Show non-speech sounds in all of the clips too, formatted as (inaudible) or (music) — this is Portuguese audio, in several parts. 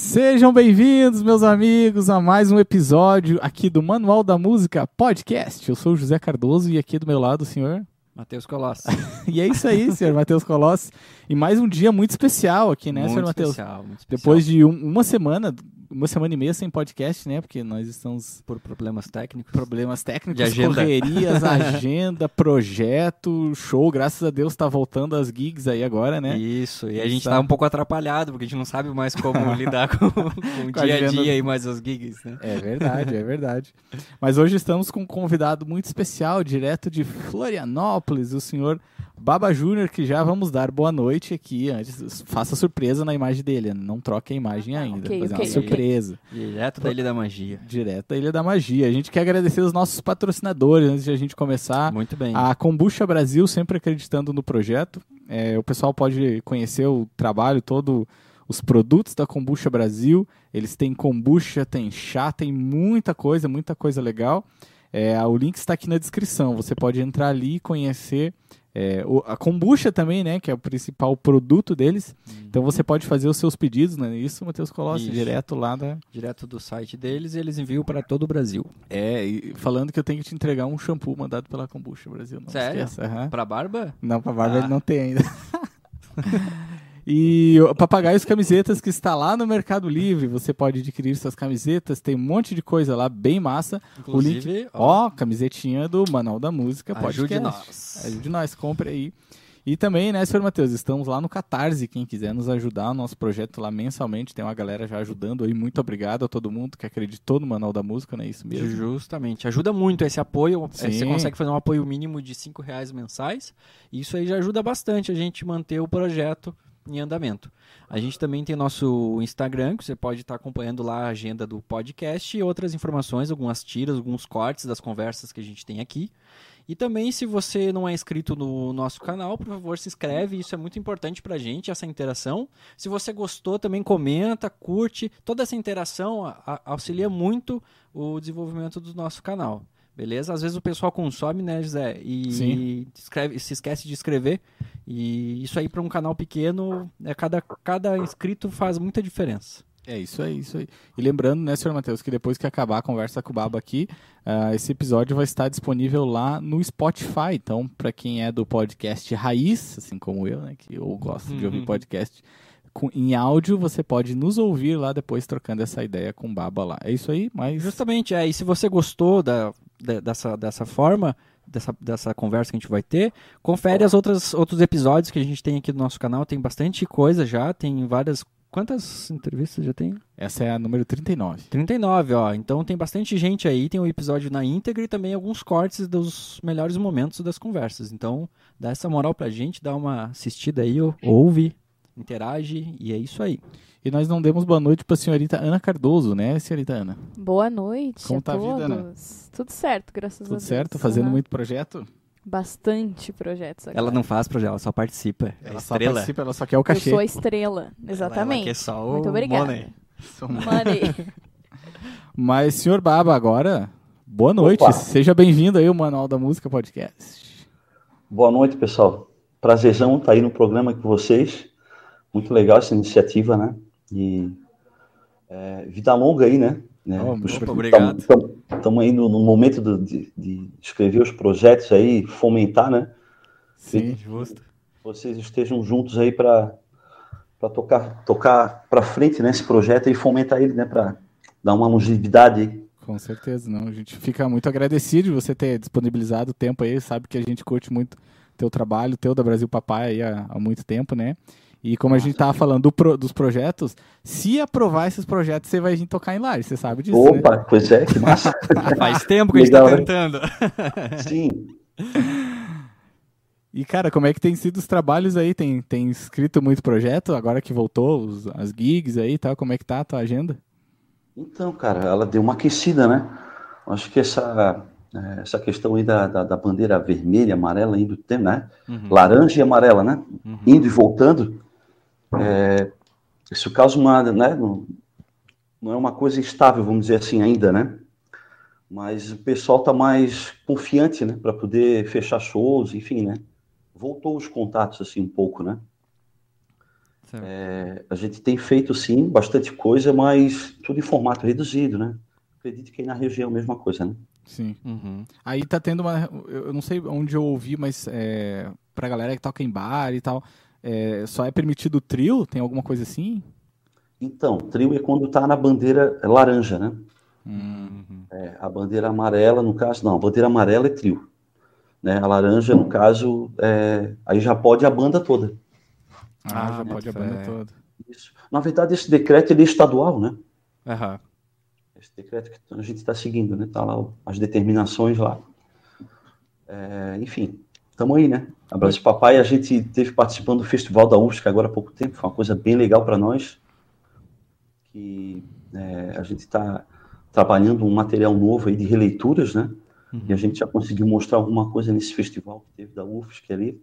Sejam bem-vindos, meus amigos, a mais um episódio aqui do Manual da Música Podcast. Eu sou o José Cardoso e aqui do meu lado o senhor. Matheus Colossi. (laughs) e é isso aí, senhor Matheus Colossi. E mais um dia muito especial aqui, né, muito senhor Matheus? Especial, muito especial. Depois de um- uma semana, uma semana e meia sem podcast, né? Porque nós estamos Por problemas técnicos. problemas técnicos, De agenda. correrias, (laughs) agenda, projeto, show. Graças a Deus tá voltando as gigs aí agora, né? Isso, e a Isso gente tá. tá um pouco atrapalhado, porque a gente não sabe mais como (laughs) lidar com, com o Com dia a dia e mais os gigs, né? É verdade, é verdade. Mas hoje estamos com um convidado muito especial, direto de Florianópolis, o senhor Baba Júnior, que já vamos dar boa noite aqui. Antes, faça surpresa na imagem dele, não troque a imagem ainda. ok, fazer ok, uma ok. surpresa. Direto da Ilha da Magia. Direto da Ilha da Magia. A gente quer agradecer os nossos patrocinadores antes de a gente começar. Muito bem. A Kombucha Brasil sempre acreditando no projeto. É, o pessoal pode conhecer o trabalho todo, os produtos da Kombucha Brasil. Eles têm kombucha, tem chá, tem muita coisa, muita coisa legal. É, o link está aqui na descrição. Você pode entrar ali e conhecer é, a kombucha também, né? Que é o principal produto deles. Então você pode fazer os seus pedidos, não é isso, Matheus Colossi? Direto lá da. Direto do site deles e eles enviam para todo o Brasil. É, e falando que eu tenho que te entregar um shampoo mandado pela Kombucha Brasil. Não Sério? esqueça. Pra barba? Não, pra barba Ah. ele não tem ainda. (laughs) e Papagaios Camisetas que está lá no Mercado Livre. Você pode adquirir suas camisetas, tem um monte de coisa lá, bem massa. Inclusive, o link, ó, camisetinha do Manual da Música, podcast. ajude nós. Ajude nós, compre aí. E também, né, senhor Matheus, estamos lá no Catarse, quem quiser nos ajudar, o nosso projeto lá mensalmente, tem uma galera já ajudando aí, muito obrigado a todo mundo que acreditou no Manual da Música, não é isso mesmo? Justamente. Ajuda muito esse apoio. É, Sim. Você consegue fazer um apoio mínimo de 5 reais mensais. E isso aí já ajuda bastante a gente manter o projeto em andamento. A gente também tem nosso Instagram, que você pode estar acompanhando lá a agenda do podcast e outras informações, algumas tiras, alguns cortes das conversas que a gente tem aqui. E também, se você não é inscrito no nosso canal, por favor, se inscreve. Isso é muito importante pra gente, essa interação. Se você gostou, também comenta, curte. Toda essa interação a- a- auxilia muito o desenvolvimento do nosso canal. Beleza? Às vezes o pessoal consome, né, José? E escreve, se esquece de escrever. E isso aí para um canal pequeno, é, cada, cada inscrito faz muita diferença. É isso aí, isso aí. E lembrando, né, senhor Matheus, que depois que acabar a conversa com o Baba aqui, ah, esse episódio vai estar disponível lá no Spotify. Então, para quem é do podcast Raiz, assim como eu, né, que eu gosto de ouvir Uhum. podcast com- em áudio, você pode nos ouvir lá depois trocando essa ideia com o Baba lá. É isso aí, mas Justamente, é. E se você gostou da, da- dessa, dessa forma, dessa, dessa conversa que a gente vai ter, confere as outras outros episódios que a gente tem aqui no nosso canal. Tem bastante coisa já, tem várias. Quantas entrevistas já tem? essa é a número 39. 39, ó. Então tem bastante gente aí, tem o episódio na íntegra e também alguns cortes dos melhores momentos das conversas. Então, dá essa moral pra gente, dá uma assistida aí, ouve, interage e é isso aí. E nós não demos boa noite para a senhorita Ana Cardoso, né, senhorita Ana? Boa noite Como a tá a todos. vida, Ana? Tudo certo, graças a Tudo Deus. certo? Fazendo Aham. muito projeto? Bastante projetos agora. Ela não faz projeto, ela só participa. É Ela só estrela. participa, ela só quer o Eu cachê. sou a estrela, Ela exatamente. quer só o Muito obrigada. money. Money. (laughs) Mas, senhor Baba, agora, boa noite. Opa. Seja bem-vindo aí ao Manual da Música Podcast. Boa noite, pessoal. Prazerzão estar aí no programa com vocês. Muito legal essa iniciativa, né? E é, vida longa aí, né? né? Oh, opa, obrigado. tam- Estamos aí no, no momento do- de, de escrever os projetos aí, fomentar, né? Sim. Justo. Vocês estejam juntos aí para para tocar tocar para frente nesse projeto e fomentar ele, né? Para dar uma longevidade aí. Com certeza, não. A gente fica muito agradecido de você ter disponibilizado o tempo aí. Sabe que a gente curte muito teu trabalho, teu da Brasil Papai aí há, há muito tempo, né? E como a gente tava falando do pro- dos projetos, se aprovar esses projetos, você vai vir tocar em live, você sabe disso, né? Opa, pois é, que massa. (laughs) Faz tempo que a gente tá Legal, né? tentando. (laughs) Sim. E, cara, como é que tem sido os trabalhos aí? Tem, tem escrito muito projeto, agora que voltou, os- as gigs aí e tal, como é que tá a tua agenda? Então, cara, ela deu uma aquecida, né? Acho que essa, eh, essa questão aí da, da, da bandeira vermelha, amarela, indo né? Uhum. Laranja e amarela, né? Uhum. Indo e voltando. É, isso causa uma, né? Não, não é uma coisa estável, vamos dizer assim, ainda, né? Mas o pessoal tá mais confiante, né? Para poder fechar shows, enfim, né? Voltou os contatos, assim, um pouco, né? É, a gente tem feito, sim, bastante coisa, mas tudo em formato reduzido, né? Acredito que aí na região é a mesma coisa, né? Sim. Uhum. Aí tá tendo uma. Eu eu não sei onde eu ouvi, mas é, pra galera que toca em bar e tal, é, só é permitido trio? Tem alguma coisa assim? Então, trio é quando tá na bandeira laranja, né? Hum. Uhum. É, a bandeira amarela, no caso, não, a bandeira amarela é trio. Né? A laranja, no caso, é, aí já pode a banda toda. Ah, Ah, já boto pode a banda toda. Isso. Na verdade, esse decreto ele é estadual, né? Aham. Esse decreto que a gente está seguindo, né? Tá lá as determinações lá. É, enfim, estamos aí, né? A Brasil Papai, a gente teve participando do Festival da UFSC agora há pouco tempo, foi uma coisa bem legal para nós. Que é, a gente está trabalhando um material novo aí de releituras, né? E a gente já conseguiu mostrar alguma coisa nesse festival que teve da UFSC ali.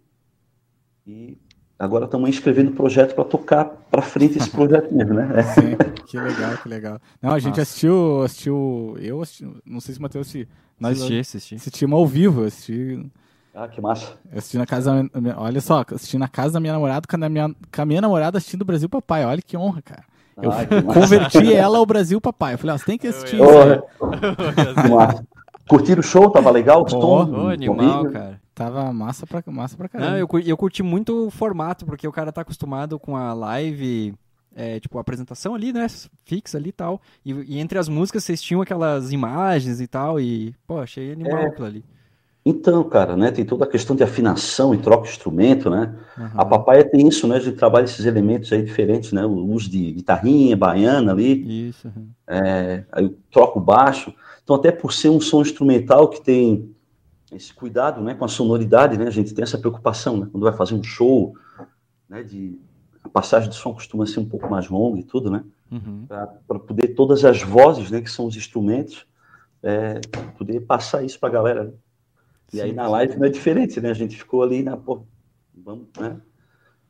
E agora estamos escrevendo projeto para tocar para frente esse (laughs) projeto mesmo, né? Sim, que legal, que legal. Não, a gente Nossa. assistiu, assistiu. Eu assisti, não sei se o Matheus assistiu. Nós Assisti, assisti. assistimos ao vivo, assisti, Ah, que massa. eu assisti na casa da minha, olha só, assisti na casa da minha namorada com a minha, com a minha namorada assistindo o Brasil Papai. Olha que honra, cara. Eu Ah, que massa. converti ela ao Brasil Papai. Eu falei, ó, você tem que assistir isso. (laughs) Curtiram o show? Tava legal? Pô, Gostou? Ô, animal, cara. Tava massa pra, massa pra caramba. Não, eu, eu curti muito o formato, porque o cara tá acostumado com a live, é, tipo, a apresentação ali, né? Fixa ali e tal. E, e entre as músicas vocês tinham aquelas imagens e tal, e, pô, achei animal É. aquilo ali. Então, cara, né? Tem toda a questão de afinação e troca de instrumento, né? Aham. A papaya tem isso, né? A gente trabalha esses elementos aí diferentes, né? O uso de guitarrinha, baiana ali, Isso. é, aí eu troco baixo. Então, até por ser um som instrumental que tem esse cuidado, né? Com a sonoridade, né? A gente tem essa preocupação, né? Quando vai fazer um show, né? De a passagem de som costuma ser um pouco mais longa e tudo, né? Uhum. para poder todas as vozes, né, que são os instrumentos, é, poder passar isso para a galera. E aí na sim. live não é diferente, né? A gente ficou ali na, pô, vamos, né?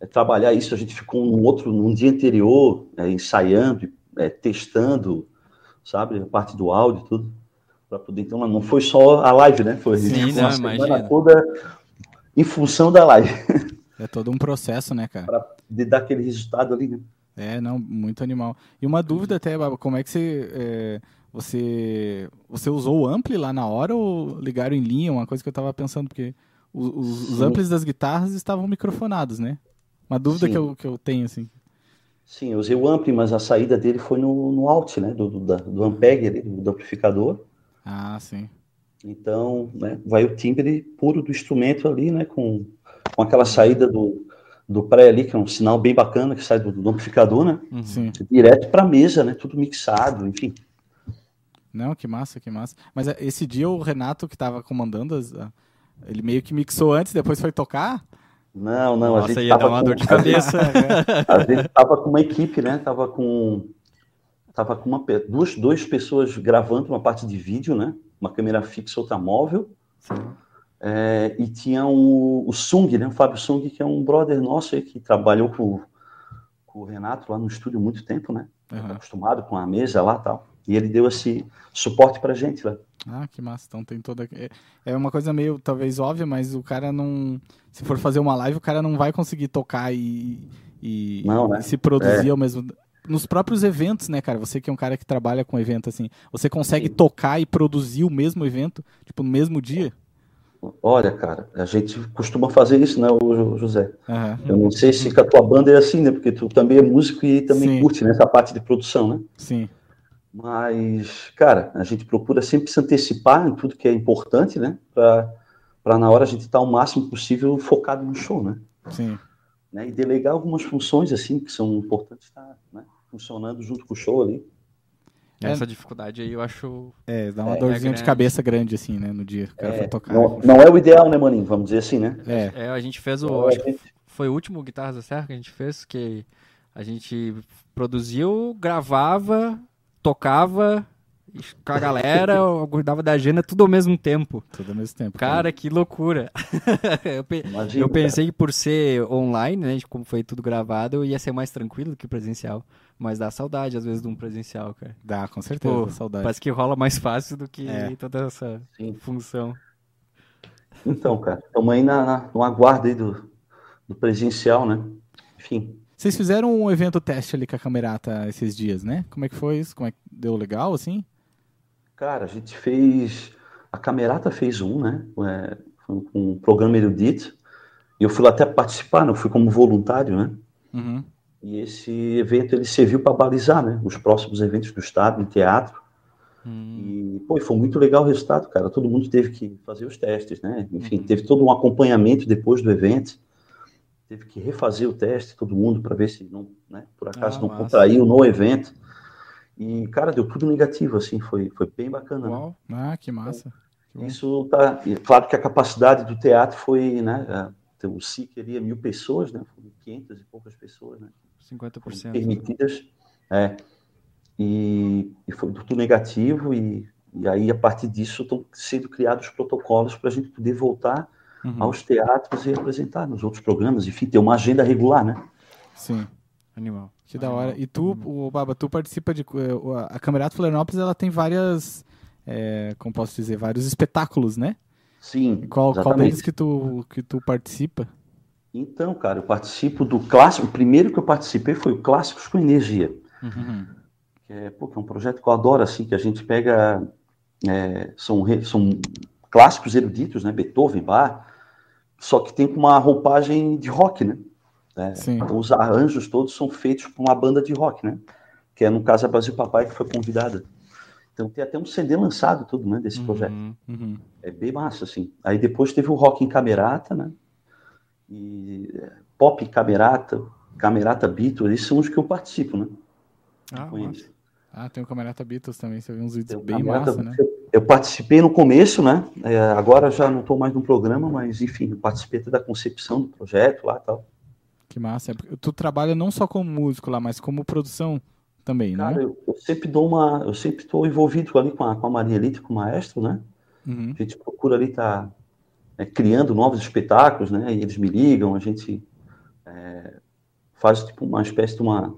É trabalhar isso. A gente ficou num outro, num dia anterior, é, ensaiando, é, testando, sabe, a parte do áudio, e tudo, para poder. Então não foi só a live, né? Foi Sim, não, uma semana toda em função da live, É todo um processo, né, cara? de dar aquele resultado ali, né? É, não, muito animal. E uma dúvida até, Baba, como é que você, é, você, você usou o ampli lá na hora ou ligaram em linha? Uma coisa que eu tava pensando, porque os, os, os amplis das guitarras estavam microfonados, né? Uma dúvida Sim. que eu, que eu tenho, assim. Sim, eu usei o ampli, mas a saída dele foi no, no out, né? Do, do, da- do ampeg, do amplificador. Ah, sim. Então, né, vai o timbre puro do instrumento ali, né, com, com aquela saída do, do pré ali, que é um sinal bem bacana que sai do, do amplificador, né, Uhum. Sim. direto para a mesa, né, tudo mixado, enfim. Não, que massa, que massa. Mas é, esse dia o Renato que tava comandando, as- a- ele meio que mixou antes, depois foi tocar? Não, não, a Nossa, gente ia dar uma com, dor de cabeça. (laughs) a gente tava com uma equipe, né, tava com tava com uma, duas, duas pessoas gravando uma parte de vídeo, né, uma câmera fixa, outra móvel, Sim. É, e tinha o, o Sung, né? O Fábio Sung, que é um brother nosso aí, que trabalhou com, com o Renato lá no estúdio há muito tempo, né? Tá Aham. acostumado com a mesa lá e tal. E ele deu esse suporte pra gente lá. Ah, que massa. Então tem toda. é- É uma coisa meio, talvez, óbvia, mas o cara não. Se for fazer uma live, o cara não vai conseguir tocar e, e, Não, né? e se produzir ao mesmo. Nos próprios eventos, né, cara? Você que é um cara que trabalha com evento assim, você consegue Sim. tocar e produzir o mesmo evento, tipo, no mesmo dia? Olha, cara, a gente costuma fazer isso, né, José? Aham. Eu não sei se com a tua banda é assim, né? Porque tu também é músico e também Sim. curte nessa parte de produção, né? Sim. Mas, cara, a gente procura sempre se antecipar em tudo que é importante, né? Pra na hora a gente estar o máximo possível focado no show, né? Sim. né, e delegar algumas funções assim que são importantes estar né, funcionando junto com o show ali. É. Essa dificuldade aí eu acho. É, dá uma É, dorzinha é de cabeça grande, assim, né, no dia que o cara É, for tocar. não, não é o ideal, né, maninho? Vamos dizer assim, né? É, É, a gente fez o. Então, gente- foi o último Guitarras da Serra que a gente fez, que a gente produziu, gravava, tocava e com a galera, eu cuidava da agenda tudo ao mesmo tempo. tudo ao mesmo tempo. Cara, que loucura. (laughs) eu, pe- Imagina, eu pensei que por ser online, né, como foi tudo gravado, ia ser mais tranquilo do que presencial. Mas dá saudade, às vezes, de um presencial, cara. Dá, com certeza, Pô, saudade. Parece que rola mais fácil do que É. toda essa Sim. função. Então, cara, estamos aí na, na- no aguardo aí do, do presencial, né? Enfim, Vocês fizeram um evento teste ali com a Camerata esses dias, né? Como é que foi isso? Como é que deu legal, assim? Cara, a gente fez. A Camerata fez um, né? É, um programa erudito. E eu fui lá até participar, né? Eu fui como voluntário, né? Uhum. E esse evento ele serviu para balizar, né? Os próximos eventos do estado, em teatro. Hum. E, pô, foi muito legal o resultado, cara. Todo mundo teve que fazer os testes, né? Enfim, teve todo um acompanhamento depois do evento. Teve que refazer o teste, todo mundo, para ver se não, né, por acaso Ah, não massa. contraiu no evento. E, cara, deu tudo negativo, assim, foi, foi bem bacana. né? Uau. Ah, que massa. Que bom. Isso tá. Claro que a capacidade do teatro foi, né? a- O SI queria mil pessoas, né? Foram 500 e poucas pessoas, né? Foram 50%. permitidas. É. E, e foi tudo negativo, e, e aí, a partir disso, estão sendo criados protocolos para a gente poder voltar Uhum. aos teatros e apresentar nos outros programas, enfim, ter uma agenda regular, né? Sim. Animal. Que da hora. E tu, o Baba, tu participa de. eh, A Camerata Florianópolis, ela tem várias. eh, como posso dizer? Vários espetáculos, né? Sim, qual, qual deles que tu, que tu participa? Então, cara, eu participo do clássico. O primeiro que eu participei foi o Clássicos com Energia. Uhum. que é, pô, que é um projeto que eu adoro, assim, que a gente pega, é, são, são clássicos eruditos, né, Beethoven, Bach, só que tem com uma roupagem de rock, né, É, Sim. então os arranjos todos são feitos por uma banda de rock, né, que é, no caso, a Brasil Papai, que foi convidada. Então tem até um CD lançado tudo, né, desse projeto. Uhum. Uhum. É bem massa, assim. Aí depois teve o rock em camerata, né, e é, pop em camerata, camerata Beatles, esses são os que eu participo, né, Ah, eles. Ah, tem o Camerata Beatles também, você viu uns vídeos bem massa, né? eu- Eu participei no começo, né? É, agora já não estou mais no programa, mas enfim, participei até da concepção do projeto lá e tal. Que massa. É Tu trabalha não só como músico lá, mas como produção também, Cara, né? eu, eu sempre dou uma. Eu sempre estou envolvido ali com a, com a Maria Elite, com o maestro, né? Uhum. A gente procura ali estar criando novos espetáculos, né? E eles me ligam, a gente é, faz tipo uma espécie de uma,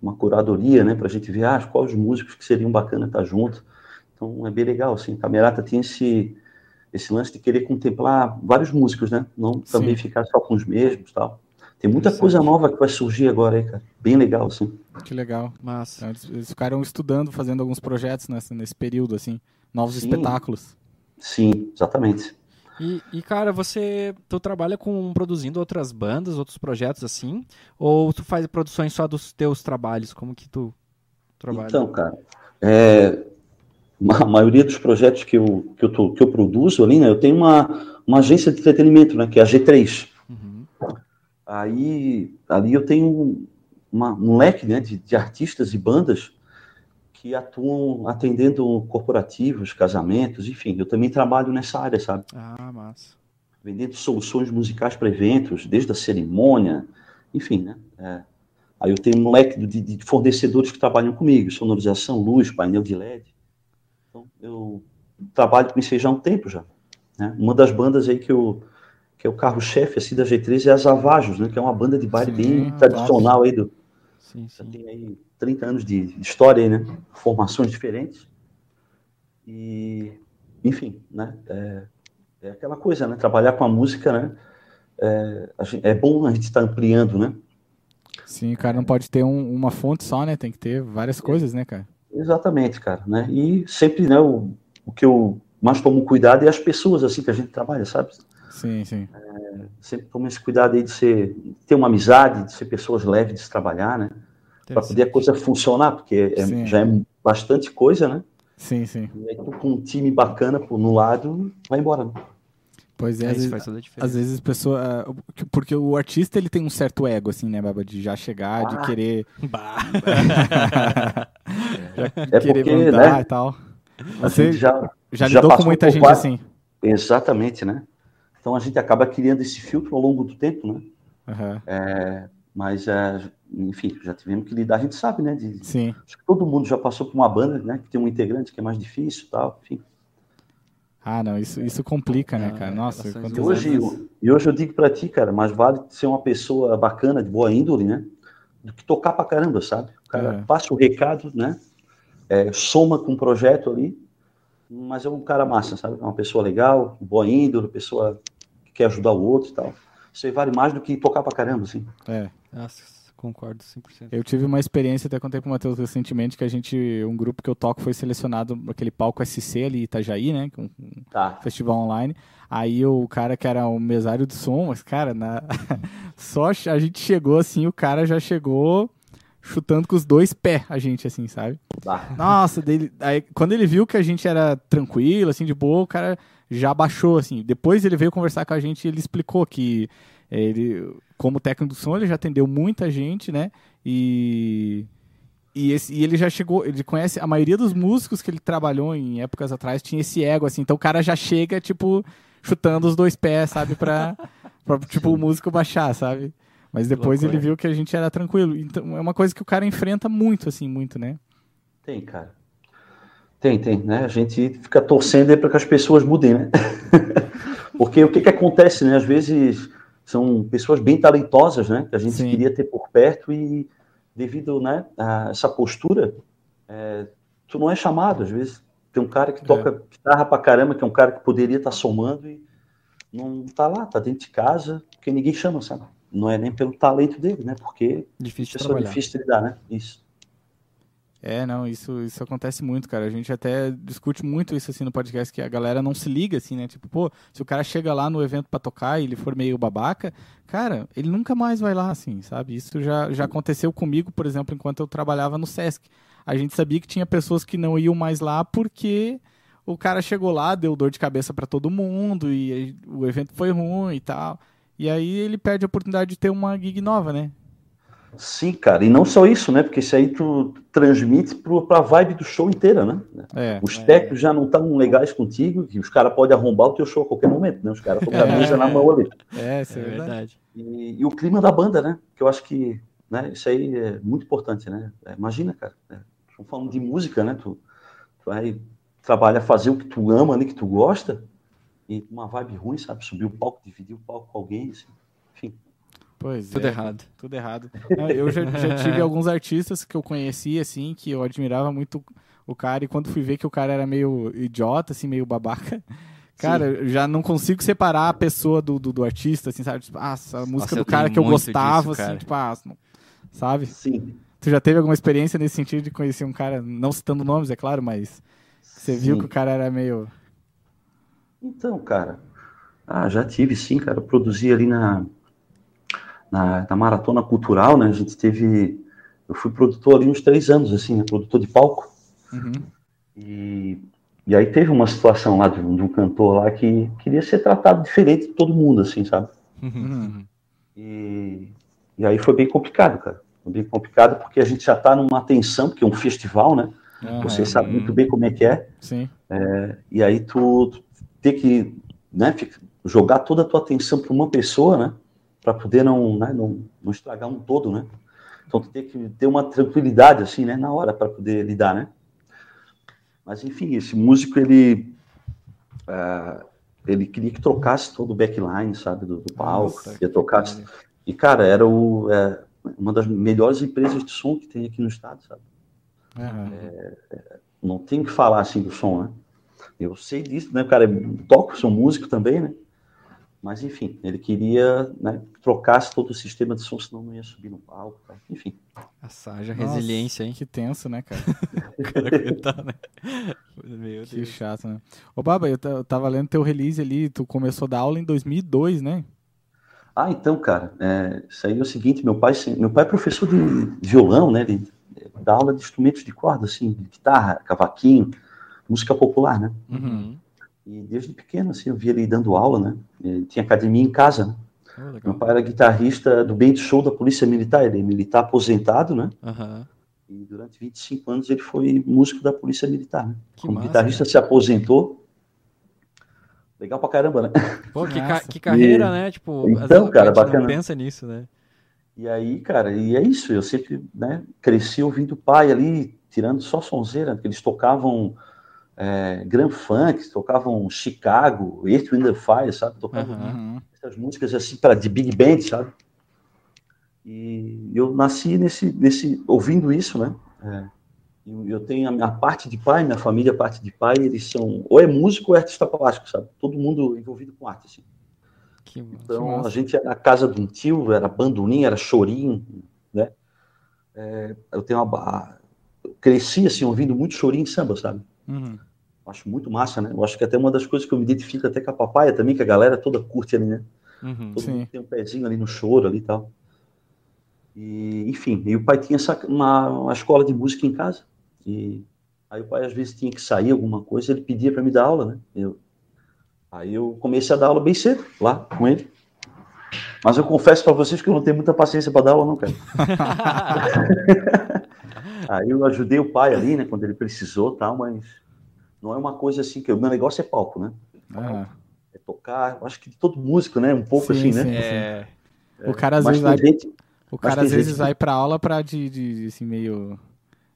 uma curadoria, né? Para a gente ver ah, quais os músicos que seriam bacana estar junto. Então é bem legal, assim. Camerata tem esse, esse lance de querer contemplar vários músicos, né? Não também Sim. ficar só com os mesmos tal. Tem muita coisa nova que vai surgir agora aí, cara. Bem legal, assim. Que legal. Massa. Então, eles, eles ficaram estudando, fazendo alguns projetos nessa, nesse período, assim. Novos Sim. espetáculos. Sim, exatamente. E, e, cara, você tu trabalha com produzindo outras bandas, outros projetos assim? Ou tu faz produções só dos teus trabalhos? Como que tu trabalha? Então, cara, é, a maioria dos projetos que eu, que eu, tô- que eu produzo ali, né, eu tenho uma, uma agência de entretenimento, né, que é a G3. Uhum. Aí, ali eu tenho uma- um leque, né, de, de artistas e bandas que atuam atendendo corporativos, casamentos, enfim, eu também trabalho nessa área, sabe? Ah, massa. vendendo soluções musicais para eventos, desde a cerimônia, enfim, né? É. Aí eu tenho um leque de, de fornecedores que trabalham comigo, sonorização, luz, painel de LED. Então, eu trabalho com isso aí já há um tempo já. Né? Uma das bandas aí que, eu, que é o carro-chefe assim, da G3 é a Zavajos, né? Que é uma banda de baile Sim, bem tradicional aí do, Sim, sim. tem aí 30 anos de história aí, né? Formações diferentes. E, enfim, né? É, é aquela coisa, né? Trabalhar com a música, né? É, a gente- é bom a gente estar ampliando, né? Sim, cara não pode ter um- uma fonte só, né? Tem que ter várias coisas, né, cara? Exatamente, cara, né? E sempre, né? O, o que eu mais tomo cuidado é as pessoas, assim, que a gente trabalha, sabe? Sim, sim. Sempre tomo esse cuidado aí de ser, de ter uma amizade, de ser pessoas leves de se trabalhar, né? Para poder a coisa funcionar, porque é- Sim. já é bastante coisa, né? Sim, sim. E aí, com um time bacana pô, no lado, vai embora. Né? Pois é, É, às vezes, faz toda a diferença. às vezes a pessoa. ah, que- Porque o artista ele tem um certo ego, assim, né, Baba? De já chegar, de Ah. querer. (laughs) Bah. (laughs) já É querer porque, mandar né? e tal. A Você gente já, já já lidou com passou muita gente assim. exatamente, né? Então a gente acaba criando esse filtro ao longo do tempo, né? Aham. Mas, é, enfim, já tivemos que lidar, a gente sabe, né? de- Sim, acho que todo mundo já passou por uma banda, né? Que tem um integrante que é mais difícil e tal, enfim. Ah, não, isso, isso complica, né, Ah, cara? Nossa, relações quantas E hoje, eu- e hoje eu digo pra ti, cara, mais vale ser uma pessoa bacana, de boa índole, né? Do que tocar pra caramba, sabe? O cara É. passa o recado, né? É, soma com o projeto ali, mas é um cara massa, sabe? É uma pessoa legal, boa índole, pessoa que quer ajudar o outro e tal. Isso aí vale mais do que tocar pra caramba, assim. É, Nossa, Concordo 100%. Eu tive uma experiência, até contei pro Matheus recentemente, que a gente, um grupo que eu toco foi selecionado aquele palco SC ali em Itajaí, né? Um, um Tá. festival online. Aí o cara que era o mesário de som, mas, cara, na... (laughs) só a gente chegou assim, o cara já chegou chutando com os dois pés a gente, assim, sabe? Tá. Nossa, dele, aí, quando ele viu que a gente era tranquilo, assim, de boa, o cara já baixou, assim. Depois ele veio conversar com a gente e ele explicou que ele, como técnico do som, ele já atendeu muita gente, né? E, e, esse- e ele já chegou, ele conhece a maioria dos músicos que ele trabalhou em épocas atrás tinha esse ego, assim. Então o cara já chega, tipo, chutando os dois pés, sabe? Pra, (laughs) pra tipo, o músico baixar, sabe? Mas depois loucura. ele viu que a gente era tranquilo. Então é uma coisa que o cara enfrenta muito, assim, muito, né? Tem, cara. Tem, tem, né? A gente fica torcendo para que as pessoas mudem, né? (laughs) Porque o que que acontece, né? Às vezes são pessoas bem talentosas, né? Que a gente Sim. queria ter por perto e devido, né, a essa postura, é, tu não é chamado. Às vezes tem um cara que toca guitarra pra caramba, que é um cara que poderia estar somando e não tá lá, tá dentro de casa, porque ninguém chama, sabe? Não é nem pelo talento dele, né? Porque Difícil de trabalhar. difícil de lidar, né? Isso. É, não, isso, isso acontece muito, cara. A gente até discute muito isso assim no podcast, que a galera não se liga, assim, né? Tipo, pô, se o cara chega lá no evento pra tocar e ele for meio babaca, cara, ele nunca mais vai lá, assim, sabe? Isso já, já aconteceu comigo, por exemplo, enquanto eu trabalhava no Sesc. A gente sabia que tinha pessoas que não iam mais lá porque o cara chegou lá, deu dor de cabeça pra todo mundo e o evento foi ruim e tal. E aí ele perde a oportunidade de ter uma gig nova, né? Sim, cara, e não só isso, né? Porque isso aí tu transmite pro, pra vibe do show inteira, né? É. Os técnicos já não estão legais contigo, que os caras podem arrombar o teu show a qualquer momento, né? Os caras estão com a É. mesa na mão ali. É, isso É é verdade. E, e o clima da banda, né? Que eu acho que né, isso aí é muito importante, né? É, imagina, cara, é, estamos falando de música, né? Tu, tu vai trabalhar, fazer o que tu ama ali, que tu gosta, e uma vibe ruim, sabe? Subir o palco, dividir o palco com alguém, assim. Enfim. Pois Tudo é. errado. Tudo errado. Não, eu já, já tive alguns artistas que eu conheci, assim, que eu admirava muito o cara, e quando fui ver que o cara era meio idiota, assim, meio babaca, cara, eu já não consigo separar a pessoa do, do, do artista, assim, sabe? Tipo, ah, essa música eu do cara que eu gostava, disso, assim, tipo, ah, não- sabe? Sim. Tu já teve alguma experiência nesse sentido de conhecer um cara, não citando nomes, é claro, mas você viu Sim. que o cara era meio. Então, cara, ah, já tive sim, cara. Eu produzi ali na, na, na Maratona Cultural, né? A gente teve. Eu fui produtor ali uns três anos, assim, né? Produtor de palco. Uhum. E, e aí teve uma situação lá de um, de um cantor lá que queria ser tratado diferente de todo mundo, assim, sabe? Uhum. E, e aí foi bem complicado, cara. Foi bem complicado porque a gente já tá numa tensão, porque é um festival, né? Aham, Você sabe muito bem como é que é. Sim. E aí tu, tu ter que né, jogar toda a tua atenção para uma pessoa, né? Para poder não, né, não, não estragar um todo, né? Então tu tem que ter uma tranquilidade assim, né? Na hora para poder lidar, né? Mas enfim, esse músico ele ah, ele queria que trocasse todo o backline, sabe, do, do palco, Nossa, queria trocar. E cara, era o, é, uma das melhores empresas de som que tem aqui no estado, sabe? Aham. não tenho que falar assim do som, né? Eu sei disso, né? Cara é- toco, sou músico também, né? Mas enfim, ele queria né, que trocasse todo o sistema de som, senão não ia subir no palco. tá? Enfim. Haja Nossa, resiliência, hein? Que tenso, né, cara? (laughs) O cara aguentar, né? Meu Que Deus. chato, né? Ô, Baba, eu eu tava lendo teu release ali, tu começou a dar aula em 2002, né? Ah, então, cara, é, isso aí é o seguinte, meu pai, meu pai é professor de violão, né? Ele dá aula de instrumentos de corda, assim, guitarra, cavaquinho, música popular, né? Uhum. E desde pequeno, assim, eu via ele dando aula, né? Ele tinha academia em casa, né? Oh, Meu pai era guitarrista do band show da Polícia Militar, ele é militar aposentado, né? Aham. E durante 25 anos ele foi músico da Polícia Militar. Né? Que Como massa, guitarrista se aposentou. Legal pra caramba, né? Pô, que, ca- que carreira, né? Tipo, Então, cara, bacana. pensa nisso, né? E aí, cara, e é isso. Eu sempre né, cresci ouvindo o pai ali, tirando só sonzeira, porque eles tocavam é, Grand Funk, tocavam Chicago, Earth, Wind and Fire, sabe? Tocavam. Uhum. essas músicas assim para de big band, sabe? E eu nasci nesse, nesse ouvindo isso, né? É, eu, tenho a minha parte de pai, minha família parte de pai, eles são ou é músico ou é artista plástico, sabe? Todo mundo envolvido com arte, assim. Que. Então massa. a gente era a casa de um tio, era bandolim, era chorinho, né? é, eu tenho uma. Cresci assim, ouvindo muito chorinho em samba, sabe? Uhum. Acho muito massa, né? Eu acho que até uma das coisas que eu me identifico até com a papaya também, que a galera toda curte ali, né? Uhum. Todo Sim. mundo tem um pezinho ali no choro ali e tal. E, enfim, e o pai tinha essa, uma, uma escola de música em casa. E aí o pai às vezes tinha que sair alguma coisa, ele pedia para me dar aula, né? Eu, aí eu comecei a dar aula bem cedo lá com ele. Mas eu confesso para vocês que eu não tenho muita paciência para dar aula, não, cara. (laughs) (laughs) Aí eu ajudei o pai ali, né, quando ele precisou, tal, mas não é uma coisa assim que o meu negócio é palco, né? É tocar, acho que todo músico, né, um pouco Sim, assim, né? sim. É, O cara às Mas vezes vai, gente, o cara às vezes gente vai pra aula pra de, de- assim, meio.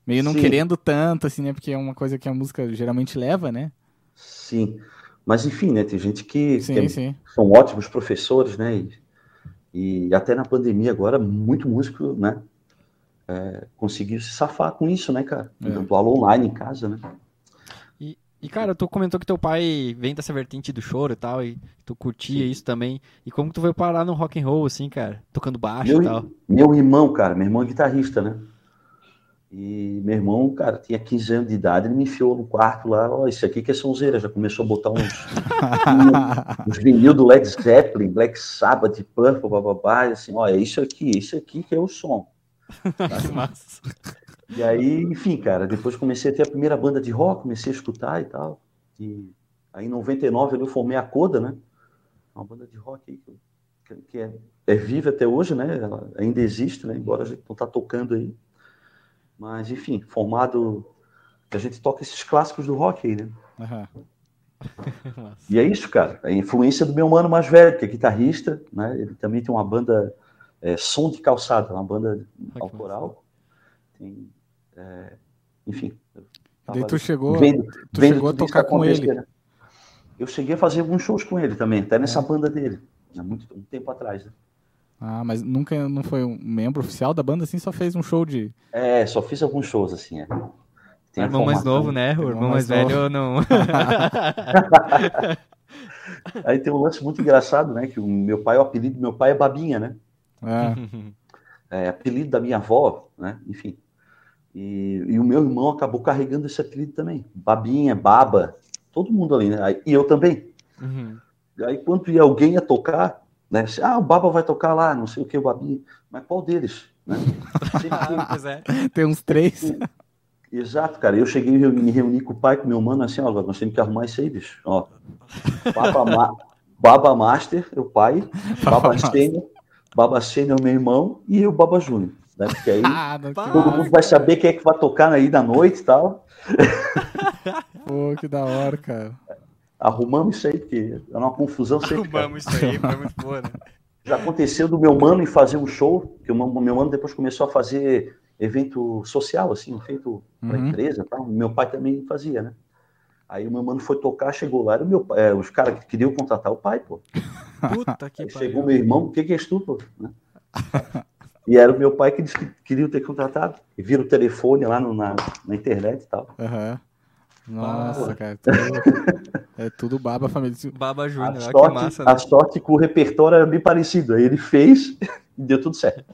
Meio não Sim. querendo tanto, assim, né? Porque é uma coisa que a música geralmente leva, né? sim. Mas enfim, né, tem gente que, Sim, que é- sim. são ótimos professores, né? E, e até na pandemia agora, muito músico, né? é, conseguiu se safar com isso, né, cara? É. Dando aula online em casa, né? E, cara, tu comentou que teu pai vem dessa vertente do choro e tal, e tu curtia isso também. E como tu veio parar no rock and roll, assim, cara? Tocando baixo Meu, e tal. meu irmão, cara, meu irmão é guitarrista, né? E meu irmão, cara, tinha 15 anos de idade, ele me enfiou no quarto lá, ó, isso aqui que é sonzeira, já começou a botar uns, (laughs) uns vinil do Led Zeppelin, Black Sabbath, Purple, bababá, e assim, ó, é isso aqui, isso aqui que é o som. (laughs) Que massa. E aí, enfim, cara, depois comecei a ter a primeira banda de rock, comecei a escutar e tal. E aí em 99 eu formei a Coda, né? Uma banda de rock aí que, que é, é viva até hoje, né? Ela ainda existe, né? Embora a gente não tá tocando aí. Mas, enfim, formado. A gente toca esses clássicos do rock aí, né? (laughs) Massa. E é isso, cara. A influência do meu mano mais velho, que é guitarrista, né? Ele também tem uma banda é, Som de Calçada, uma banda autoral. Tem, é, enfim. Daí tu chegou, vendo- tu vendo chegou a tocar com ele. né? Eu cheguei a fazer alguns shows com ele também, até nessa É. banda dele, há muito um tempo atrás. Né? Ah, mas nunca não foi um membro oficial da banda, assim, só fez um show de. É, só fiz alguns shows assim. É. O Tem a irmão mais novo, né? O Irmão irmão mais, mais novo. velho não. (laughs) Aí tem um lance muito engraçado, né? Que o meu pai, o apelido do meu pai é Babinha, né? Ah, É apelido da minha avó, né? Enfim. E, e o meu irmão acabou carregando esse apelido também. Babinha, Baba, todo mundo ali, né? E eu também. Uhum. Aí quando ia alguém ia tocar, né? Ah, o Baba vai tocar lá, não sei o que, o Babinha. Mas qual deles? Né? (laughs) É. tem uns três. (laughs) Exato, cara. Eu cheguei a me reunir com o pai, com meu mano, assim, ó, nós temos que arrumar isso aí, bicho. Ó, Baba, Ma- Baba Master, é o pai, Baba. Sênior, Baba Sênior é o meu irmão e eu, Baba Júnior. Né? Porque aí (laughs) Ah, todo mundo vai saber quem é que vai tocar aí da noite e tal. (laughs) Pô, que da hora, cara. Arrumamos isso aí, porque é uma confusão sempre. cara. Arrumamos isso aí, foi muito boa, né? (laughs) Já aconteceu do meu mano em fazer um show, que o meu mano depois começou a fazer evento social, assim, um feito para Uhum. empresa e tal. Meu pai também fazia, né? Aí o meu mano foi tocar, chegou lá, era o meu pai, é, os caras que queriam contratar o pai, pô. Puta que Aí pariu. chegou meu irmão, o que, que és tu, pô? Né? E era o meu pai que disse que queria ter contratado. E vira o telefone lá no- na, na internet e tal. Aham. Nossa, Ah. cara. Tudo, (laughs) é tudo baba família. Baba A Júnior, que sorte, massa, né? a sorte que o repertório era bem parecido. Aí ele fez (laughs) e deu tudo certo.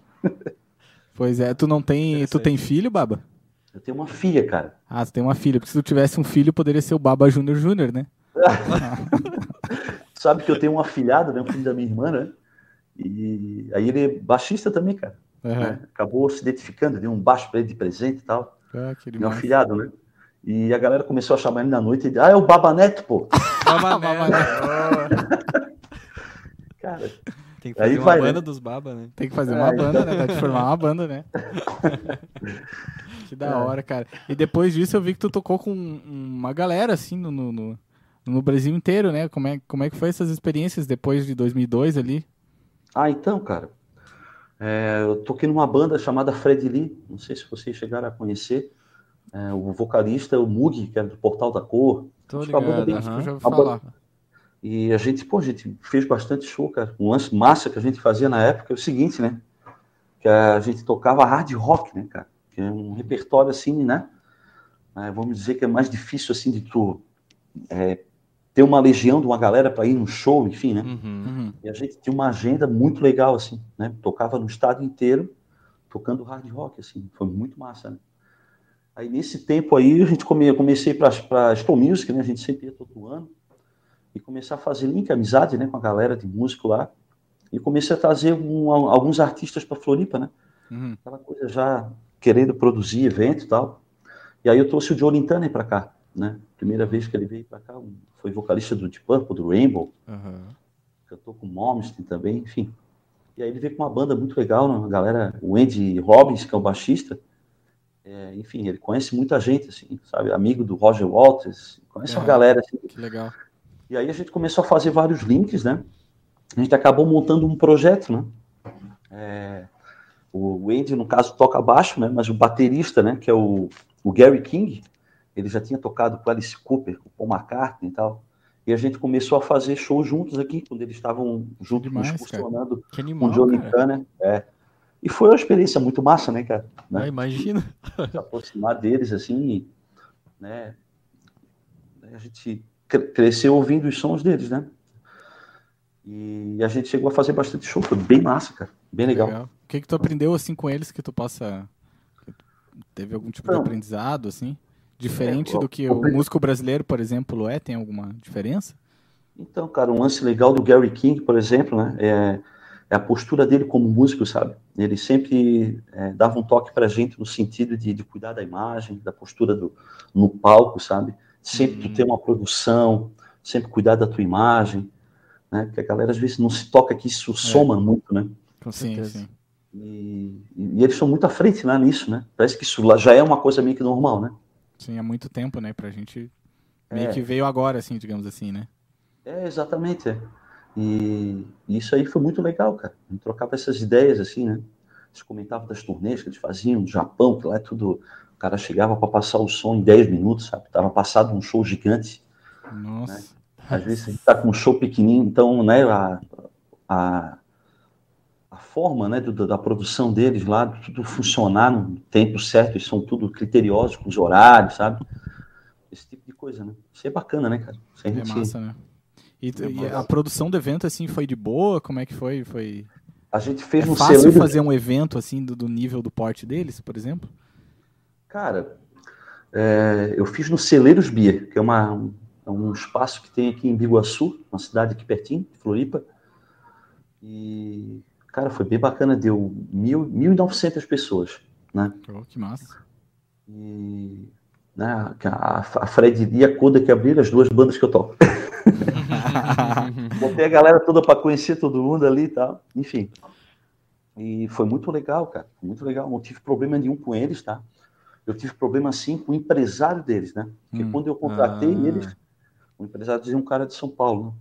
Pois é, tu não tem. Tu tem filho, Baba? Eu tenho uma filha, cara. Ah, tu tem uma filha. Porque se tu tivesse um filho, poderia ser o Baba Júnior Júnior, né? (laughs) Sabe que eu tenho um afilhado, né? Um filho da minha irmã, né? E aí ele é baixista também, cara. Aham. né? Acabou se identificando, deu um baixo pra ele de presente e tal. Ah, Meu afilhado, né? E a galera começou a chamar ele na noite e ah, é o Baba Neto, pô. Baba (laughs) Baba Neto. (laughs) Cara, Tem que Aí fazer uma vai, né? banda dos Baba, né? Tem que fazer É, uma então. banda, né? Dá de formar uma banda, né? (laughs) que da É. hora, cara. E depois disso eu vi que tu tocou com uma galera, assim, no, no, no- no Brasil inteiro, né? Como é, como é que foi essas experiências depois de 2002 ali? Ah, então, cara. é, eu toquei numa banda chamada Fred Lee. Não sei se vocês chegaram a conhecer. É, o vocalista, o Mug, que era do Portal da Cor. Tô Acho que a banda ligado, bem- Acho que eu aham. já ouvi A falar. E a gente, pô, a gente fez bastante show, cara. Um lance massa que a gente fazia na época é o seguinte, né? Que a gente tocava hard rock, né, cara? Que é um repertório assim, né? É, vamos dizer que é mais difícil, assim, de tu é, ter uma legião de uma galera para ir num show, enfim, né? Uhum. Uhum. E a gente tinha uma agenda muito legal, assim, né? Tocava no estado inteiro, tocando hard rock, assim, foi muito massa, né? Aí nesse tempo aí a gente come, comecei para a Expo Music, né? A gente sempre ia todo ano e comecei a fazer link, amizade, né, com a galera de músico lá e comecei a trazer um, alguns artistas para Floripa, né? Uhum. Aquela coisa já querendo produzir evento e tal. E aí eu trouxe o Joe Turner para cá, né? Primeira vez que ele veio para cá, foi vocalista do Deep Purple, do Rainbow. Uhum. Cantou com Momstin também, enfim. E aí ele veio com uma banda muito legal, né? galera, o Andy Robbins, que é o baixista. É, enfim, ele conhece muita gente, assim, sabe? Amigo do Roger Walters, conhece uma galera, assim. Que legal. E aí a gente começou a fazer vários links, né? A gente acabou montando um projeto, né? É, o Andy, no caso, toca baixo, né? Mas o baterista, né? Que é o, o Gary King, ele já tinha tocado com Alice Cooper, com Paul McCartney e tal. E a gente começou a fazer shows juntos aqui, quando eles estavam juntos funcionando com o Johnny. É. E foi uma experiência muito massa, né, cara? Né? Ah, imagina. Se aproximar deles, assim, né? A gente cresceu ouvindo os sons deles, né? E a gente chegou a fazer bastante show, foi bem massa, cara. Bem legal. legal. O que que tu aprendeu, assim, com eles que tu possa... Teve algum tipo então, de aprendizado, assim? Diferente é, do que o, o músico brasileiro, por exemplo, é? Tem alguma diferença? Então, cara, um lance legal do Gary King, por exemplo, né? É, é a postura dele como músico, sabe? Ele sempre é, dava um toque pra gente no sentido de, de, cuidar da imagem, da postura do, no palco, sabe? Sempre hum. ter uma produção, sempre cuidar da tua imagem, né? Porque a galera às vezes não se toca que isso é. soma muito, né? Com certeza. Sim, sim. E, e, eles são muito à frente né, nisso, né? Parece que isso já é uma coisa meio que normal, né? Há muito tempo, né? Pra gente meio é. que veio agora, assim, digamos assim, né? É, exatamente. É. E, e isso aí foi muito legal, cara. A gente trocava essas ideias, assim, né? Eles comentavam das turnês que eles faziam no Japão, que lá é tudo. O cara chegava para passar o som em 10 minutos, sabe? Tava passado um show gigante. Nossa. Né? Às vezes a gente tá com um show pequenininho, então, né? A, a, a forma né, do, da produção deles lá, tudo funcionar no tempo certo, eles são tudo criteriosos com os horários, sabe? Esse tipo de coisa, né? Isso é bacana, né, cara? Isso é gente... massa, né? E, é e a produção do evento, assim, foi de boa? Como é que foi? Foi... A gente fez é um fácil celeiro... fazer um evento, assim, do, do, nível do porte deles, por exemplo? Cara, é, eu fiz no Celeiros Beer, que é uma, um, é um espaço que tem aqui em Biguaçu, uma cidade aqui pertinho, Floripa. E Cara, foi bem bacana, deu mil, 1.900 pessoas, né? Oh, que massa. E né, a, a Fred e a Coda que abriram as duas bandas que eu toco. (laughs) Botei a galera toda para conhecer todo mundo ali e tal, enfim. E foi muito legal, cara, muito legal. Não tive problema nenhum com eles, tá? Eu tive problema sim com o empresário deles, né? Porque hum. quando eu contratei ah. eles, o empresário dizia um cara de São Paulo, né?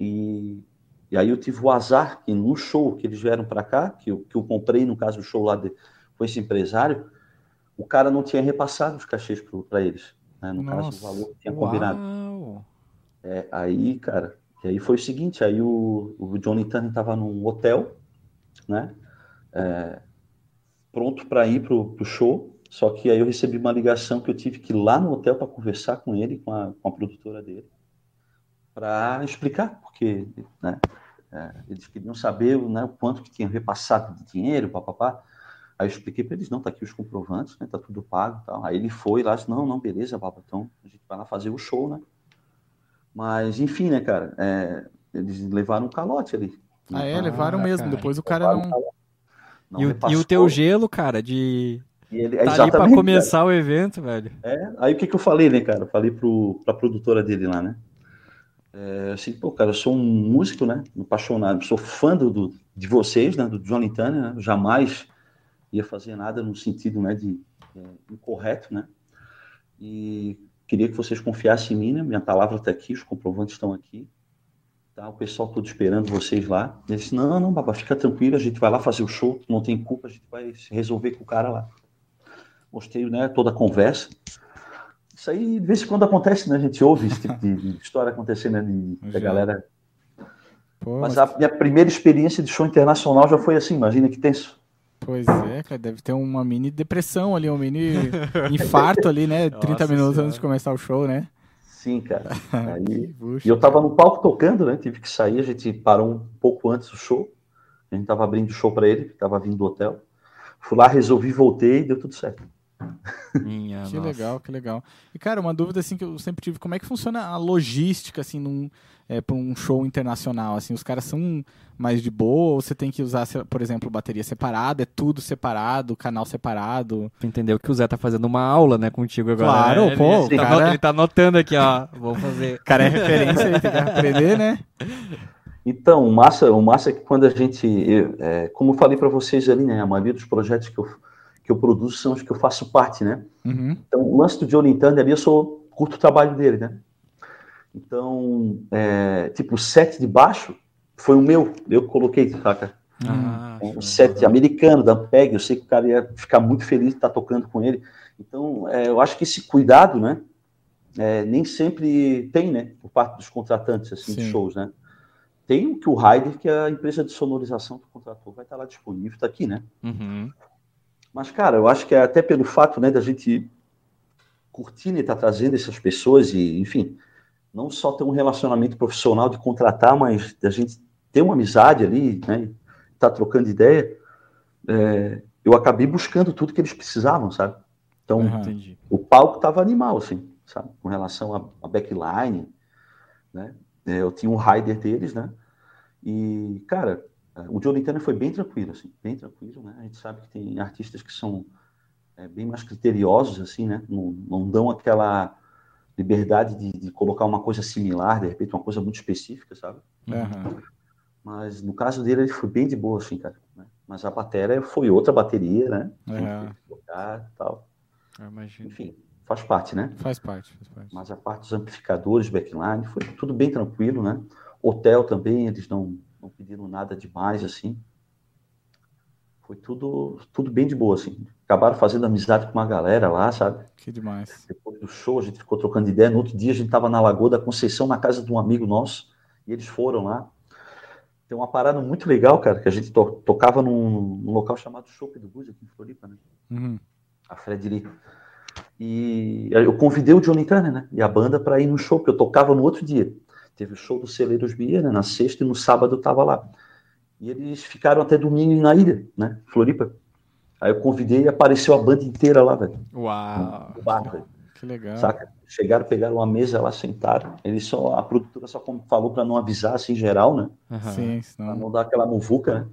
E e aí eu tive o azar que no show que eles vieram para cá, que eu, que eu comprei, no caso, o show lá de, com esse empresário, o cara não tinha repassado os cachês para eles. Né? No Nossa, caso, o valor que tinha uau. combinado. É, aí, cara, e aí foi o seguinte, aí o, o Johnny Turner estava num hotel, né? É, pronto para ir pro, pro show, só que aí eu recebi uma ligação que eu tive que ir lá no hotel para conversar com ele, com a, com a produtora dele para explicar, porque né, é, eles queriam saber né, o quanto que tinham repassado de dinheiro, papapá. Aí eu expliquei para eles, não, tá aqui os comprovantes, né, tá tudo pago tal. Aí ele foi lá, disse, não, não, beleza, papai, então a gente vai lá fazer o show, né. Mas, enfim, né, cara, é, eles levaram um calote ali. Ah, é, levaram mesmo, cara. depois o cara não... não e, o, e, o, teu gelo, cara, de... E ele, tá ali para começar cara. o evento, velho. É, aí o que que eu falei, né, cara? Falei pro, pra produtora dele lá, né? É, assim, pô, cara, eu sou um músico, né? Apaixonado, sou fã do, de vocês, né? Do Johnny Turner, né? Jamais ia fazer nada no sentido, né? De é, incorreto, né? E queria que vocês confiassem em mim, né? Minha palavra está aqui, os comprovantes estão aqui. Tá? O pessoal todo esperando vocês lá. Ele disse, não, não, baba, fica tranquilo, a gente vai lá fazer o show, não tem culpa, a gente vai resolver com o cara lá. Mostrei, né? Toda a conversa. Isso aí, de vez em quando acontece, né? A gente ouve esse tipo de história acontecendo, né? (laughs) Da galera. Pô, mas, mas, a minha primeira experiência de show internacional já foi assim, imagina que tenso. Pois é, cara, deve ter uma mini depressão ali, um mini infarto ali, né? 30 (laughs) Nossa minutos senhora. antes de começar o show, né? Sim, cara. (laughs) Aí, e eu tava no palco tocando, né? Tive que sair, a gente parou um pouco antes do show. A gente tava abrindo o show para ele, que tava vindo do hotel. Fui lá, resolvi, voltei e deu tudo certo. Minha (laughs) Que nossa. legal, que legal. E, cara, uma dúvida assim que eu sempre tive, como é que funciona a logística, assim, num, é, para um show internacional? Assim, os caras são mais de boa ou você tem que usar, por exemplo, bateria separada, é tudo separado, canal separado? Tu entendeu que o Zé tá fazendo uma aula, né, contigo agora. Claro, né? pô, ele, o tá cara- ele tá anotando aqui, ó. Vamos fazer. O cara é referência aí, tem que aprender, né? (laughs) Então, o massa, o massa é que quando a gente, eu, é, como eu falei para vocês ali, né, a maioria dos projetos que eu, que eu produzo são os que eu faço parte, né? Uhum. Então, o lance do Johnny Thunder ali, eu sou curto o trabalho dele, né? Então, é, tipo, o set de baixo foi o meu, eu que coloquei, saca? Ah, Um show. set americano, da Peg, eu sei que o cara ia ficar muito feliz de estar tocando com ele. Então, é, eu acho que esse cuidado, né, é, nem sempre tem, né, por parte dos contratantes, assim, de Sim. shows, né. Tem o que o Ryder, que é a empresa de sonorização que contratou, vai estar lá disponível, está aqui, né. Uhum. Mas, cara, eu acho que é até pelo fato, né, da gente curtir e estar trazendo essas pessoas e, enfim, não só ter um relacionamento profissional de contratar, mas da gente ter uma amizade ali, né, estar trocando ideia, é, eu acabei buscando tudo que eles precisavam, sabe? Então, Uhum. O palco tava animal, assim, sabe? Com relação à à backline, né? É, Eu tinha um rider deles, né? E, cara, o Johnny Turner foi bem tranquilo, assim, bem tranquilo, né? A gente sabe que tem artistas que são é, bem mais criteriosos, assim, né? Não, não dão aquela liberdade de, de colocar uma coisa similar, de repente uma coisa muito específica, sabe? Uhum. Mas no caso dele, ele foi bem de boa, assim, cara. né? Mas a bateria foi outra bateria, né? Uhum. Tocar tal. Enfim, faz parte, né? Faz parte, faz parte. Mas a parte dos amplificadores, backline, foi tudo bem tranquilo, né? Hotel também, eles não, não pediram nada demais, assim. Foi tudo, tudo bem de boa, assim. Acabaram fazendo amizade com uma galera lá, sabe? Que demais. Depois do show, a gente ficou trocando ideia. No outro dia, a gente estava na Lagoa da Conceição, na casa de um amigo nosso, e eles foram lá. Tem uma parada muito legal, cara, que a gente to- tocava num, num local chamado Chopp do Blues, aqui em Floripa, né? Uhum. a Fred Lee. E eu convidei o Johnny Turner, né? E a banda para ir no show, porque eu tocava no outro dia. Teve o show do Celeiros Bia, né? Na sexta e no sábado eu tava lá. E eles ficaram até domingo na ilha, né? Floripa. Aí eu convidei e apareceu a banda inteira lá, velho. Uau. No bar. Que legal. Saca? Chegaram, pegaram uma mesa lá, sentaram. Eles só, a produtora só como falou para não avisar assim em geral, né? Sim, Pra senão... não dar aquela muvuca, né?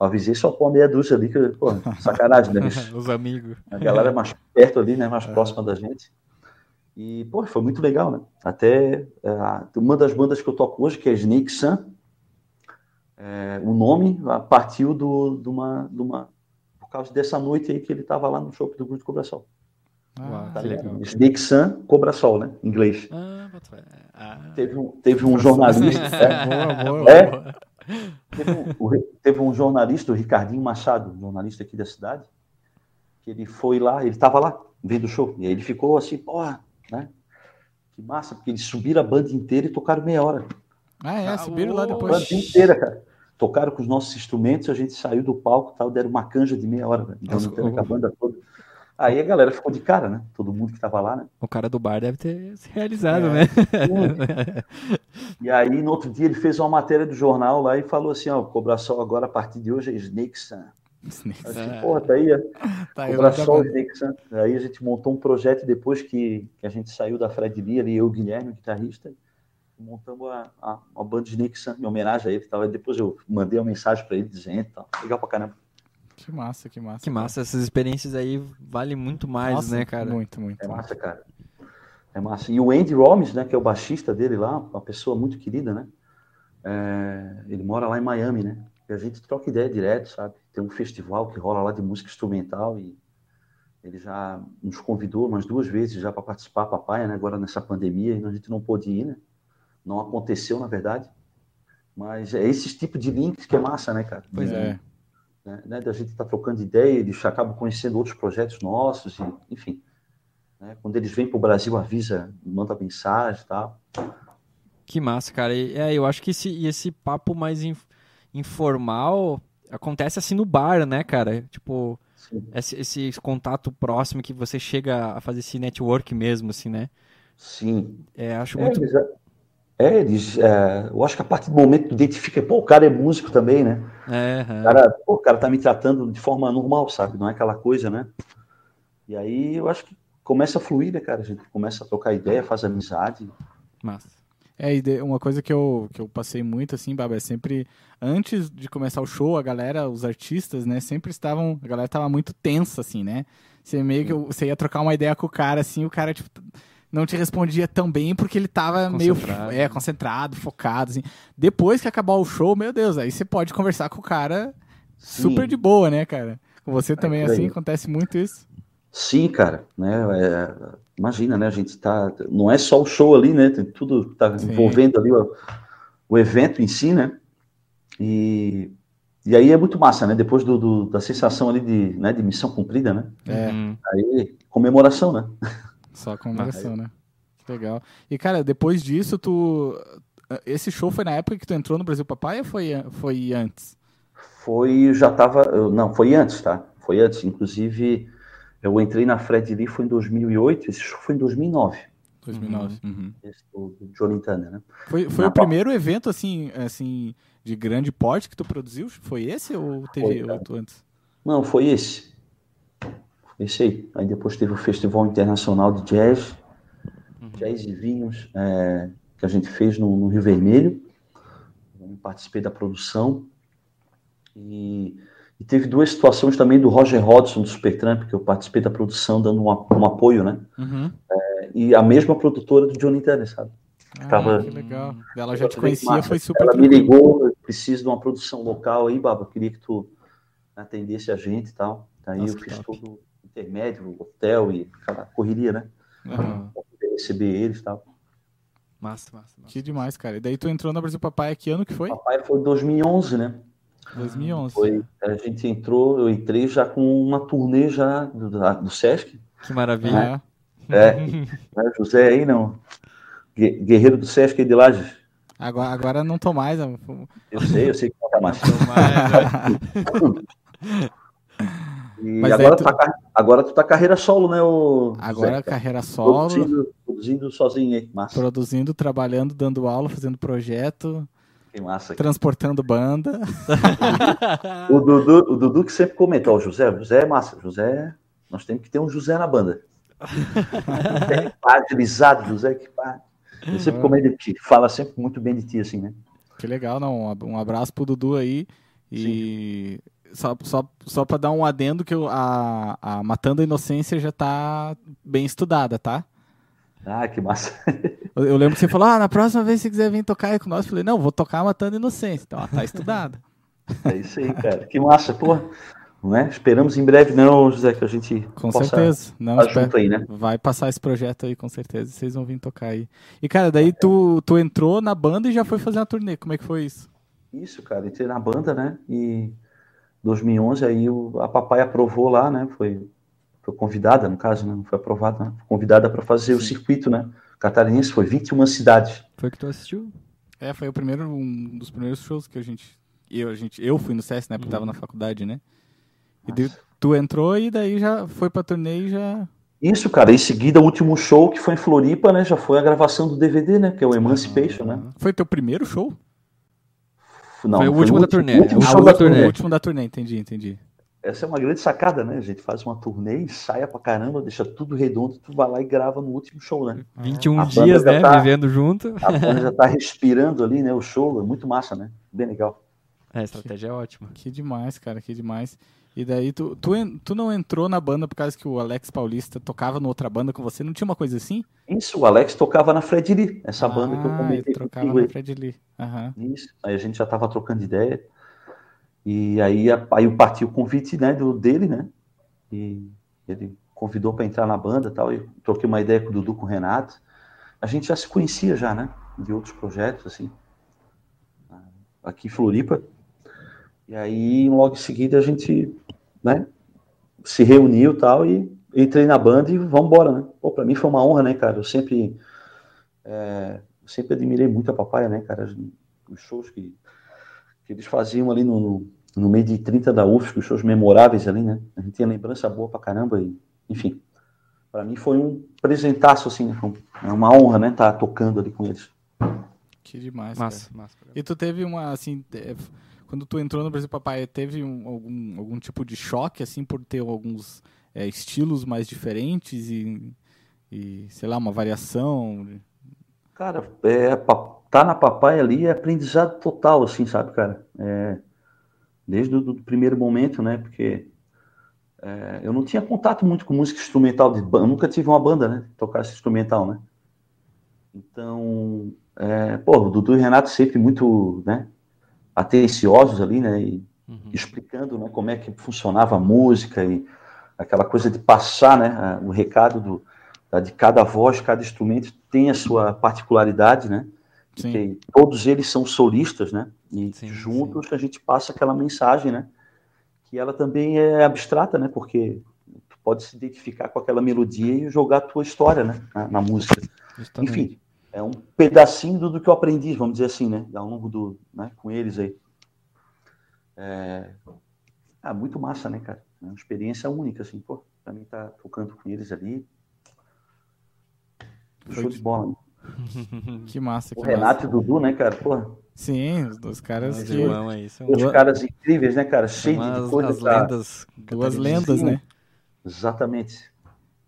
Eu avisei só pôr meia dúzia ali, que, pô, sacanagem, né? (laughs) Os amigos. A galera mais perto ali, né? Mais próxima da gente. E, pô, foi muito legal, né? Até é, uma das bandas que eu toco hoje, que é Snake Sun, é, o nome partiu do, de, uma, de uma. Por causa dessa noite aí que ele tava lá no show do Grupo de Cobra Sol. Ah, Tá legal. Snake Sun, Cobra Sol, né? Em inglês. Ah. Ah. Teve um, teve um jornalista. (laughs) é, boa, boa. (laughs) É? Boa. Teve um, teve um jornalista, o Ricardinho Machado, um jornalista aqui da cidade, que ele foi lá, ele estava lá, vendo o show, e aí ele ficou assim, porra, né? Que massa, porque eles subiram a banda inteira e tocaram meia hora. Ah, é, subiram lá A depois. banda inteira, cara. Tocaram com os nossos instrumentos, a gente saiu do palco e tal, deram uma canja de meia hora, velho. Então, Nossa, com a banda toda. Aí a galera ficou de cara, né? Todo mundo que estava lá, né? O cara do bar deve ter se realizado, É. né? E aí, no outro dia, ele fez uma matéria do jornal lá e falou assim: ó, o Cobra Sol agora, a partir de hoje, é Snake Sun. Snake. Eu disse, É. porra, tá aí. (laughs) Tá aí, Cobra eu Sol, nunca- Snake Sun. Aí a gente montou um projeto depois que, que a gente saiu da Fred Lee, ali, eu o Guilherme, o guitarrista, montamos a, a, a banda Snake Sun, em homenagem a ele. Tal. Aí Depois eu mandei uma mensagem pra ele dizendo, e tal. legal pra caramba. Que massa, que massa. Que massa, essas experiências aí valem muito mais, Nossa, né, cara? Muito, muito. É massa, cara. É massa. E o Andy Romes, né, que é o baixista dele lá, uma pessoa muito querida, né? É, ele mora lá em Miami, né? A gente troca ideia direto, sabe? Tem um festival que rola lá de música instrumental e ele já nos convidou umas duas vezes já para participar, papai, né? Agora nessa pandemia, e a gente não pôde ir, né? Não aconteceu, na verdade. Mas é esse tipo de links que é massa, né, cara? Pois é. né, né, da gente estar trocando ideia, eles acabam conhecendo outros projetos nossos, e, enfim. né, quando eles vêm para o Brasil, avisa, manda mensagem e tal. Que massa, cara. E, é, eu acho que esse, esse papo mais informal acontece assim no bar, né, cara? Tipo, esse, esse contato próximo que você chega a fazer esse network mesmo, assim, né? sim. É, acho É, muito. exa- É, eles, é, eu acho que a partir do momento que identifica, pô, o cara é músico também, né? É, O é. cara, pô, o cara tá me tratando de forma normal, sabe? Não é aquela coisa, né? E aí eu acho que começa a fluir, né, cara? A gente começa a trocar ideia, faz amizade. Massa. É, e uma coisa que eu, que eu passei muito, assim, Baba, é sempre, antes de começar o show, a galera, os artistas, né, sempre estavam, a galera tava muito tensa, assim, né? Você meio que, você ia trocar uma ideia com o cara, assim, o cara, tipo, não te respondia tão bem porque ele tava meio, Concentrado. é, concentrado, focado, assim. Depois que acabar o show, meu Deus, aí você pode conversar com o cara super Sim. de boa, né, cara? Com você também, por aí. assim, acontece muito isso. Sim, cara, né? é, imagina, né? A gente tá. Não é só o show ali, né? Tem tudo que tá Sim. envolvendo ali o, o evento em si, né? E, e aí é muito massa, né? Depois do, do- da sensação ali de, né, de missão cumprida, né? É. Uhum. Aí, comemoração, né? Só comemoração, né? Que legal. E, cara, depois disso, tu. Esse show foi na época que tu entrou no Brasil Papai ou foi, foi antes? Foi, já tava. Não, foi antes, tá? Foi antes. Inclusive, eu entrei na Fred Lee foi em 2008, esse show foi em 2009, 2009. Uhum. esse do, do Johnny Turner, né? Foi, foi Na o primeiro evento, assim, assim, de grande porte que tu produziu? Foi esse ou teve outro antes? Não, foi esse. Esse aí. Aí depois teve o Festival Internacional de Jazz, Jazz e Vinhos, é, que a gente fez no, no Rio Vermelho. Eu participei da produção. E, e teve duas situações também do Roger Hodgson, do Supertramp, que eu participei da produção, dando um, um apoio, né? Uhum. E a mesma produtora do Johnny Turner, sabe? Ah, Tava- que legal. Ela já te conhecia, massa. foi super Ela me ligou, eu preciso de uma produção local aí, Baba. Queria que tu atendesse a gente e tal. Aí Nossa, eu fiz top. todo o intermédio, o hotel e aquela correria, né? Aham. Pra poder receber eles e tal. Massa, massa, massa. Que demais, cara. E daí tu entrou no Brasil Papai, que ano que foi? Papai foi em 2011, né? 2011. Foi, a gente entrou, eu entrei já com uma turnê já do, do Sesc. Que maravilha. É. É, (laughs) né, José aí, não. Gue- Guerreiro do Sesc aí de Lages. Agora, agora não tô mais. eu- Eu sei, eu sei que não tá mais. (laughs) E Mas agora, tu-. Tá, agora tu tá carreira solo, né? O Agora carreira solo, Produzindo, produzindo sozinho aí. Massa. produzindo, trabalhando, dando aula, fazendo projeto, Que massa. transportando banda. O Dudu, o Dudu que sempre comenta, ó, o José, o José é massa. José, nós temos que ter um José na banda. José Padrizado, José que pá. Ele sempre comenta de ti, fala sempre muito bem de ti, assim, né? Que legal, não. Um ab- abraço pro Dudu aí. E só, só, só pra dar um adendo que eu- a, a Matando a Inocência já tá bem estudada, tá? Ah, que massa. (laughs) Eu, lembro que você falou, ah, na próxima vez você quiser vir tocar aí com nós, eu falei, não, vou tocar Matando Inocência. Então, ela tá estudada. (laughs) É isso aí, cara. Que massa, pô. Não é? Esperamos em breve, não, José, que a gente Com certeza. Não, junto aí, né? Vai passar esse projeto aí, com certeza. Vocês vão vir tocar aí. E, cara, daí tu, tu entrou na banda e já foi fazer uma turnê. Como é que foi isso? Isso, cara. Entrei na banda, né? E 2011 aí o- a papai aprovou lá, né? Foi, foi convidada, no caso, né? Não foi aprovada, né? Foi convidada para fazer o circuito, né? Catarinense, foi 21 cidades. Foi que tu assistiu? É, foi o primeiro, um dos primeiros shows que a gente. Eu, a gente, eu fui no SES, né? Porque tava na faculdade, né? E daí tu entrou e daí já foi pra turnê e já. Isso, cara. Em seguida, o último show que foi em Floripa, né? Já foi a gravação do DVD, né? Que é o Emancipation, né? Foi teu primeiro show? Não, Foi o último da turnê, último é o show último da da turnê. O último da turnê, entendi, entendi. Essa é uma grande sacada, né? A gente faz uma turnê, ensaia pra caramba, deixa tudo redondo, tu vai lá e grava no último show, né? 21 A dias, né? tá- Vivendo junto. A banda já tá (laughs) respirando ali, né? O show é muito massa, né? Bem legal. É, a estratégia é ótima. Que demais, cara, que demais. E daí tu, tu, tu não entrou na banda por causa que o Alex Paulista tocava na outra banda com você? Não tinha uma coisa assim? Isso, o Alex tocava na Fred Lee, essa banda que eu Ah, comentei ele trocava na. Fred Lee. Aham. Isso. Aí a gente já tava trocando ideia. E aí, aí eu parti o convite né, do, dele, né? E ele convidou para entrar na banda tal. E troquei uma ideia com o Dudu, com o Renato. A gente já se conhecia já, né? De outros projetos, assim. Aqui em Floripa. E aí, logo em seguida, a gente, né? Se reuniu tal e entrei na banda e vamos embora, né? Pô, pra mim foi uma honra, né, cara? Eu sempre, é, sempre admirei muito a Papaya, né, cara? Os shows que, que eles faziam ali no, no, no meio de 30 da UFSC, os shows memoráveis ali, né? A gente tinha lembrança boa pra caramba e, enfim. Pra mim foi um presentaço, assim, né? É uma honra, né, estar tocando ali com eles. Que demais, Massa, cara. massa. E tu teve uma, assim, é, quando tu entrou no Brasil Papai, teve um- algum, algum tipo de choque, assim, por ter alguns é, estilos mais diferentes e, e, sei lá, uma variação? Cara, é, tá na papai ali é aprendizado total, assim, sabe, cara? É, desde o primeiro momento, né? Porque é, eu não tinha contato muito com música instrumental de banda, nunca tive uma banda, né? Tocasse instrumental, né? Então, é, pô, o Dudu e o Renato sempre muito, né? Atenciosos ali, né? E Uhum. explicando, né? Como é que funcionava a música e aquela coisa de passar, né? O recado do, de cada voz, cada instrumento tem a sua particularidade, né? Sim. Todos eles são solistas, né? E Sim, juntos a gente passa aquela mensagem, né? Que ela também é abstrata, né? Porque tu pode se identificar com aquela melodia e jogar a tua história, né? Na, na música. Justamente. Enfim, é um pedacinho do, do que eu aprendi, vamos dizer assim, né? Ao longo do, né? Com eles aí. É... Ah, muito massa, né, cara? É uma experiência única, assim, pô. Pra mim tá tocando com eles ali. Show de bola. né? (laughs) Que massa, que O Renato e massa. o Dudu, né, cara? Pô, Sim, os dois caras Os que... aí são dois Duas- caras incríveis, né, cara? Cheio de as, coisa as lendas. Duas lendas, Sim. né? Exatamente.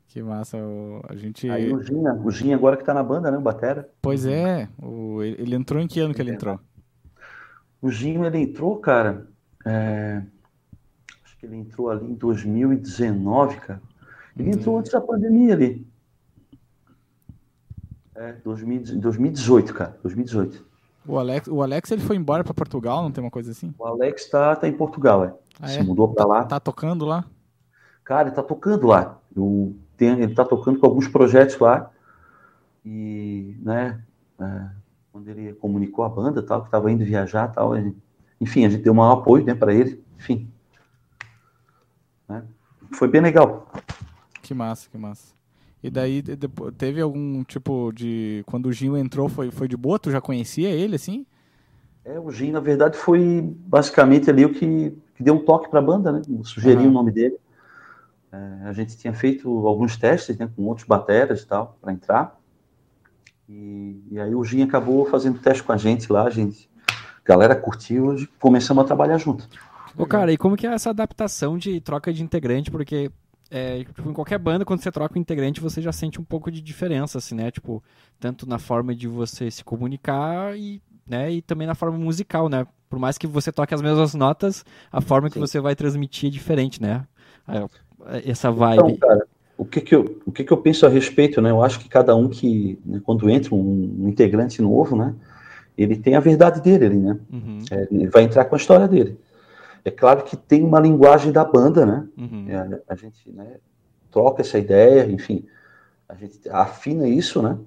Que massa. o- a gente... Aí o Ginha, o Ginha agora que tá na banda, né, o Batera. Pois é, o- ele ele entrou em que ano que ele entrou? O Ginho, ele entrou, cara, é, acho que ele entrou ali em 2019, cara. Ele entrou antes da pandemia ali. É, 2000 2018, cara, 2018. O Alex, o Alex ele foi embora pra Portugal, não tem uma coisa assim? O Alex tá, tá em Portugal, é. Ah, Se é? mudou pra lá. Tá tocando lá? Cara, ele tá tocando lá. Eu tenho, ele tá tocando com alguns projetos lá. E, né, é, quando ele comunicou a banda, tal, que tava indo viajar, tal, ele- enfim, a gente deu um maior apoio, né, para ele. Enfim. Né? Foi bem legal. Que massa, que massa. E daí de- depo- teve algum tipo de. Quando o Ginho entrou, foi, foi de boa? Tu já conhecia ele, assim? É, o Gin, na verdade, foi basicamente ali o que, que deu um toque para a banda, né? Eu sugeri Aham. o nome dele. É, a gente tinha feito alguns testes né, com outros bateras e tal, para entrar. E, e aí o Gin acabou fazendo teste com a gente lá, a gente. A galera curtiu e começamos a trabalhar junto. Ô, cara, e como que é essa adaptação de troca de integrante? Porque é, tipo, em qualquer banda, quando você troca um integrante, você já sente um pouco de diferença, assim, né? Tipo, tanto na forma de você se comunicar e, né, e também na forma musical, né? Por mais que você toque as mesmas notas, a forma que Sim. você vai transmitir é diferente, né? É, Essa Então, vibe. cara, o que que eu, o que que eu penso a respeito, né? Eu acho que cada um que, né, quando entra um, um integrante novo, né? Ele tem a verdade dele né? Uhum, É, ele vai entrar com a história dele. É claro que tem uma linguagem da banda, né? uhum. É, a gente né, troca essa ideia, enfim, a gente afina isso, né?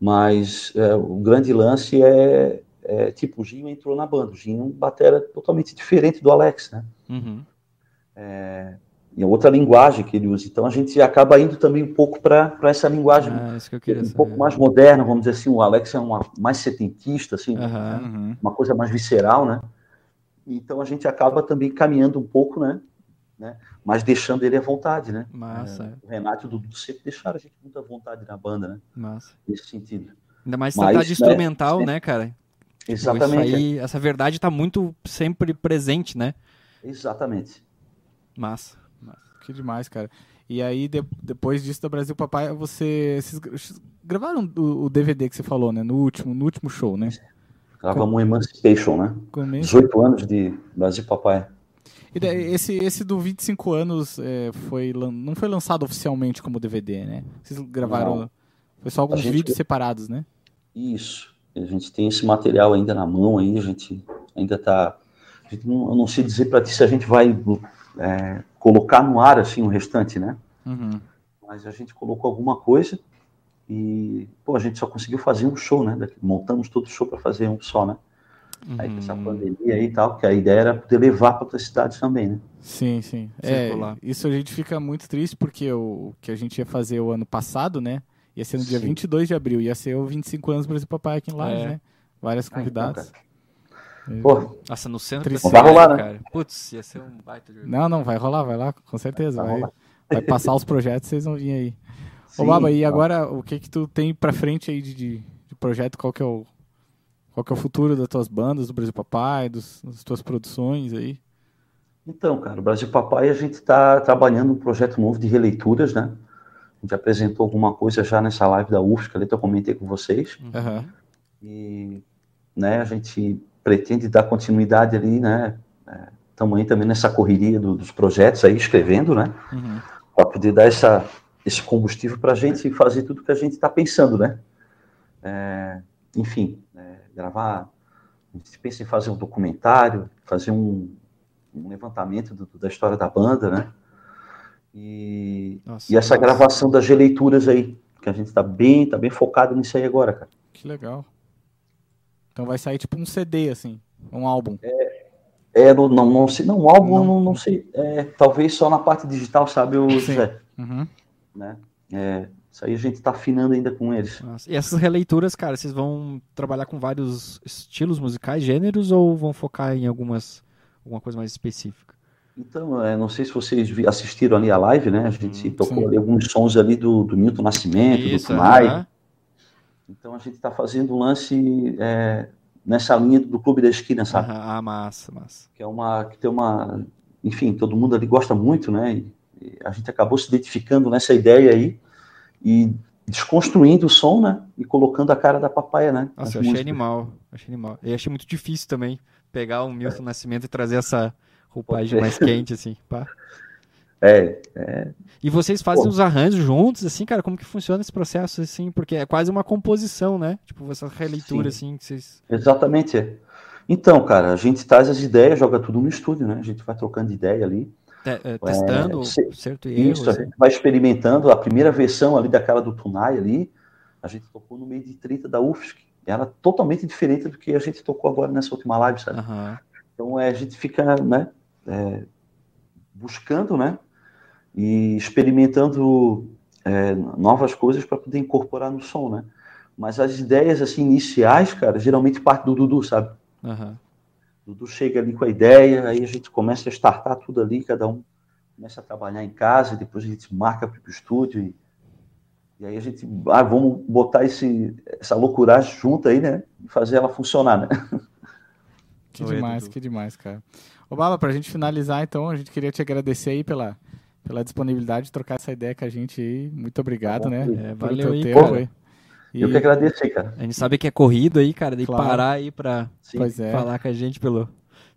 Mas é, o grande lance é, é, tipo, o Ginho entrou na banda. O Ginho é um batera totalmente diferente do Alex, né? Uhum. E é outra linguagem que ele usa. Então a gente acaba indo também um pouco para essa linguagem Ah, isso que eu queria um saber. pouco mais moderna, vamos dizer assim. O Alex é uma, mais setentista, assim, né? Aham. Uhum. uma coisa mais visceral, né? Então a gente acaba também caminhando um pouco, né? né? Mas deixando ele à vontade, né? Massa, O Renato e o Dudu sempre deixaram a gente muito à vontade na banda, né? massa. Nesse sentido. Ainda mais se Mas, tratar de né, instrumental, sim. né, cara? Tipo, Exatamente. Isso aí, essa verdade tá muito sempre presente, né? Exatamente. Massa. Que demais, cara. E aí, de- depois disso da Brasil Papai, você. Vocês gravaram o, o DVD que você falou, né? No último, no último show, né? Gravamos um Emancipation, né? Começo. 18 anos de Brasil Papai. E esse, esse do 25 anos é, foi, não foi lançado oficialmente como DVD, né? Vocês gravaram. Não. Foi só alguns gente- vídeos separados, né? Isso. A gente tem esse material ainda na mão, aí, a gente ainda tá. a gente não- eu não sei dizer para ti se a gente vai é, colocar no ar assim o restante, né? Uhum. Mas a gente colocou alguma coisa e, pô, a gente só conseguiu fazer um show, né? Montamos todo o show para fazer um só, né? Aí com essa Uhum. pandemia aí e tal, que a ideia era poder levar para outras cidades também, né? Sim, sim. É, isso a gente fica muito triste porque o, que a gente ia fazer o ano passado, né? Ia ser no dia Sim. 22 de abril, ia ser o 25 anos Brasil Papai aqui em Lages, É. né? Várias Ah, então, convidadas. Pô, Nossa, no centro Triste. Vai rolar, né? cara. Putz, ia ser um baita de Não, não, vai rolar, vai lá, com certeza. Vai Vai, vai passar os projetos, vocês vão vir aí. Ô, Baba, e agora o que que tu tem pra frente aí de, de, de projeto? Qual que é o Qual que é o futuro das tuas bandas, do Brasil Papai, dos, das tuas produções aí? Então, cara, o Brasil Papai a gente está trabalhando um projeto novo de releituras, né? A gente apresentou alguma coisa já nessa live da UFSC, que eu comentei com vocês. Aham. E né, a gente pretende dar continuidade ali, né? Estamos aí também nessa correria do- dos projetos aí, escrevendo, né? Uhum. Para poder dar essa, esse combustível para a gente fazer tudo que a gente está pensando, né? É, enfim, é, gravar. A gente pensa em fazer um documentário, fazer um, um levantamento do- da história da banda, né? E, Nossa, e essa massa. gravação das releituras aí, que a gente está bem, tá bem focado nisso aí agora, cara. Que legal. Então vai sair tipo um CD, assim, um álbum. É, não, não, não sei, não, o álbum Não. não, não sei, é, talvez só na parte digital, sabe, o Sim. José, Uhum. Né? É, isso aí a gente tá afinando ainda com eles. Nossa, E essas releituras, cara, vocês vão trabalhar com vários estilos musicais, gêneros, ou vão focar em algumas alguma coisa mais específica? Então, é, não sei se vocês assistiram ali a live, né? A gente tocou sim. ali alguns sons ali do, do Milton Nascimento, do Tunai. aham. Então a gente está fazendo um lance é, nessa linha do Clube da Esquina, sabe? Ah, massa, massa. Que é uma, que tem uma, enfim, todo mundo ali gosta muito, né? E a gente acabou se identificando nessa ideia aí e desconstruindo o som, né? E colocando a cara da papaya, né? Nossa, eu achei músicas. animal. Achei animal. E achei muito difícil também pegar o Milton Nascimento e trazer essa roupagem mais quente, assim. pá. É, E vocês fazem Pô. os arranjos juntos, assim, cara? Como que funciona esse processo, assim? Porque é quase uma composição, né? Tipo, essa releitura, assim, que vocês... exatamente. é. Então, cara, a gente traz as ideias, joga tudo no estúdio, né? A gente vai trocando ideia ali. Te- é, testando se- certo e erro, Isso, a assim. gente vai experimentando. A primeira versão ali daquela do Tunai ali, a gente tocou no meio de 30 da UFSC. Era totalmente diferente do que a gente tocou agora nessa última live, sabe? Aham. Então é, a gente fica, né, é, buscando, né, e experimentando é, novas coisas para poder incorporar no som, né? Mas as ideias assim iniciais, cara, geralmente parte do Dudu, sabe? Aham. Dudu chega ali com a ideia, aí a gente começa a startar tudo ali, cada um começa a trabalhar em casa, depois a gente marca para o estúdio e, e aí a gente, ah, vamos botar esse, essa loucuragem junto aí, né? E fazer ela funcionar, né? (laughs) Que Oi, demais, Dudu. que demais, cara. Ô, Baba, pra gente finalizar, então, a gente queria te agradecer aí pela, pela disponibilidade de trocar essa ideia com a gente aí. Muito obrigado, Tá bom, né? É, pelo valeu teu aí, tempo cara. aí. E, Eu que agradeço aí, cara. A gente sabe que é corrido aí, cara, de Claro. parar aí pra é. falar com a gente pelo...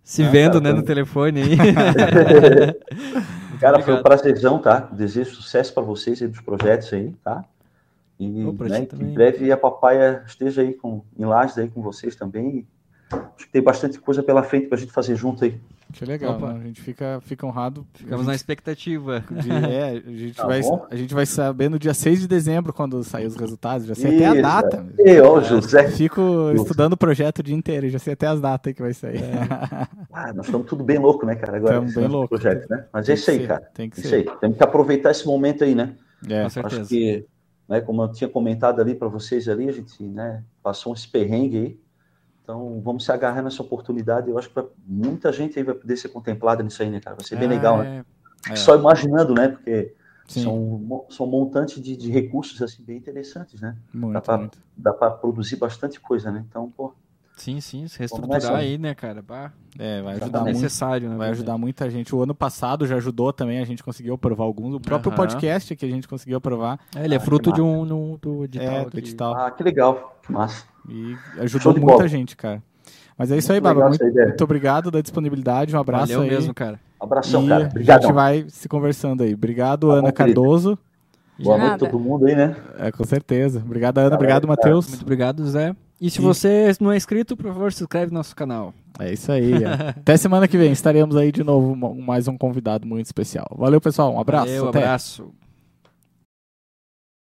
Se Ah, vendo, cara, né, no telefone aí. (laughs) Cara, foi um prazerzão, tá? Desejo sucesso para vocês aí dos projetos aí, tá? E Ô, pra né, em breve a papaya esteja aí com, em Lages aí com vocês também. Acho que tem bastante coisa pela frente pra gente fazer junto aí. Que legal, Opa. né? A gente fica, fica honrado. Ficamos a na gente, expectativa. de- (laughs) é, a gente, Tá vai, bom. a gente vai saber no dia 6 de dezembro, quando sair os resultados. Já sei até a Isso, data. E, ó, José. Fico estudando o projeto o dia inteiro, já sei até as datas aí que vai sair. (laughs) Ah, nós estamos tudo bem louco, né, cara? Agora, Tamo esse bem louco. projeto, né? Mas Tem é isso aí, ser, cara. Tem que Isso ser. Temos que aproveitar esse momento aí, né? É. Com certeza. Acho que, né, como eu tinha comentado ali para vocês ali, a gente, né, passou esse perrengue aí. Então, vamos se agarrar nessa oportunidade. Eu acho que muita gente aí vai poder ser contemplada nisso aí, né, cara? Vai ser bem Ah, legal, né? é. É. Só imaginando, né? Porque Sim, são, são montantes de, de recursos, assim, bem interessantes, né? Dá muito, dá pra produzir bastante coisa, né? Então, pô, Sim, sim, se reestruturar aí, né, cara? Bah, É, vai é ajudar muito. necessário, né? Vai ajudar muita gente. O ano passado já ajudou também, a gente conseguiu aprovar alguns. O próprio Aham. podcast que a gente conseguiu aprovar. É, ele é Ah, fruto que de um no- do edital. é, do edital. ah, que legal, que massa. E ajudou muita bola. gente, cara. Mas é isso aí, Muito Baba. legal Muito, muito obrigado da disponibilidade. Um abraço Valeu aí. mesmo, cara. Abração, e cara. a Obrigado. gente vai se conversando aí. Obrigado, Tá bom, Ana querido. Cardoso. Boa noite a todo mundo aí, né? É, com certeza. Obrigado, Ana. Valeu, Obrigado. Matheus. Muito obrigado, Zé. E se E- você não é inscrito, por favor, se inscreve no nosso canal. É isso aí. é. Até semana que vem estaremos aí de novo com mais um convidado muito especial. Valeu, pessoal. Um abraço. Valeu, até. abraço.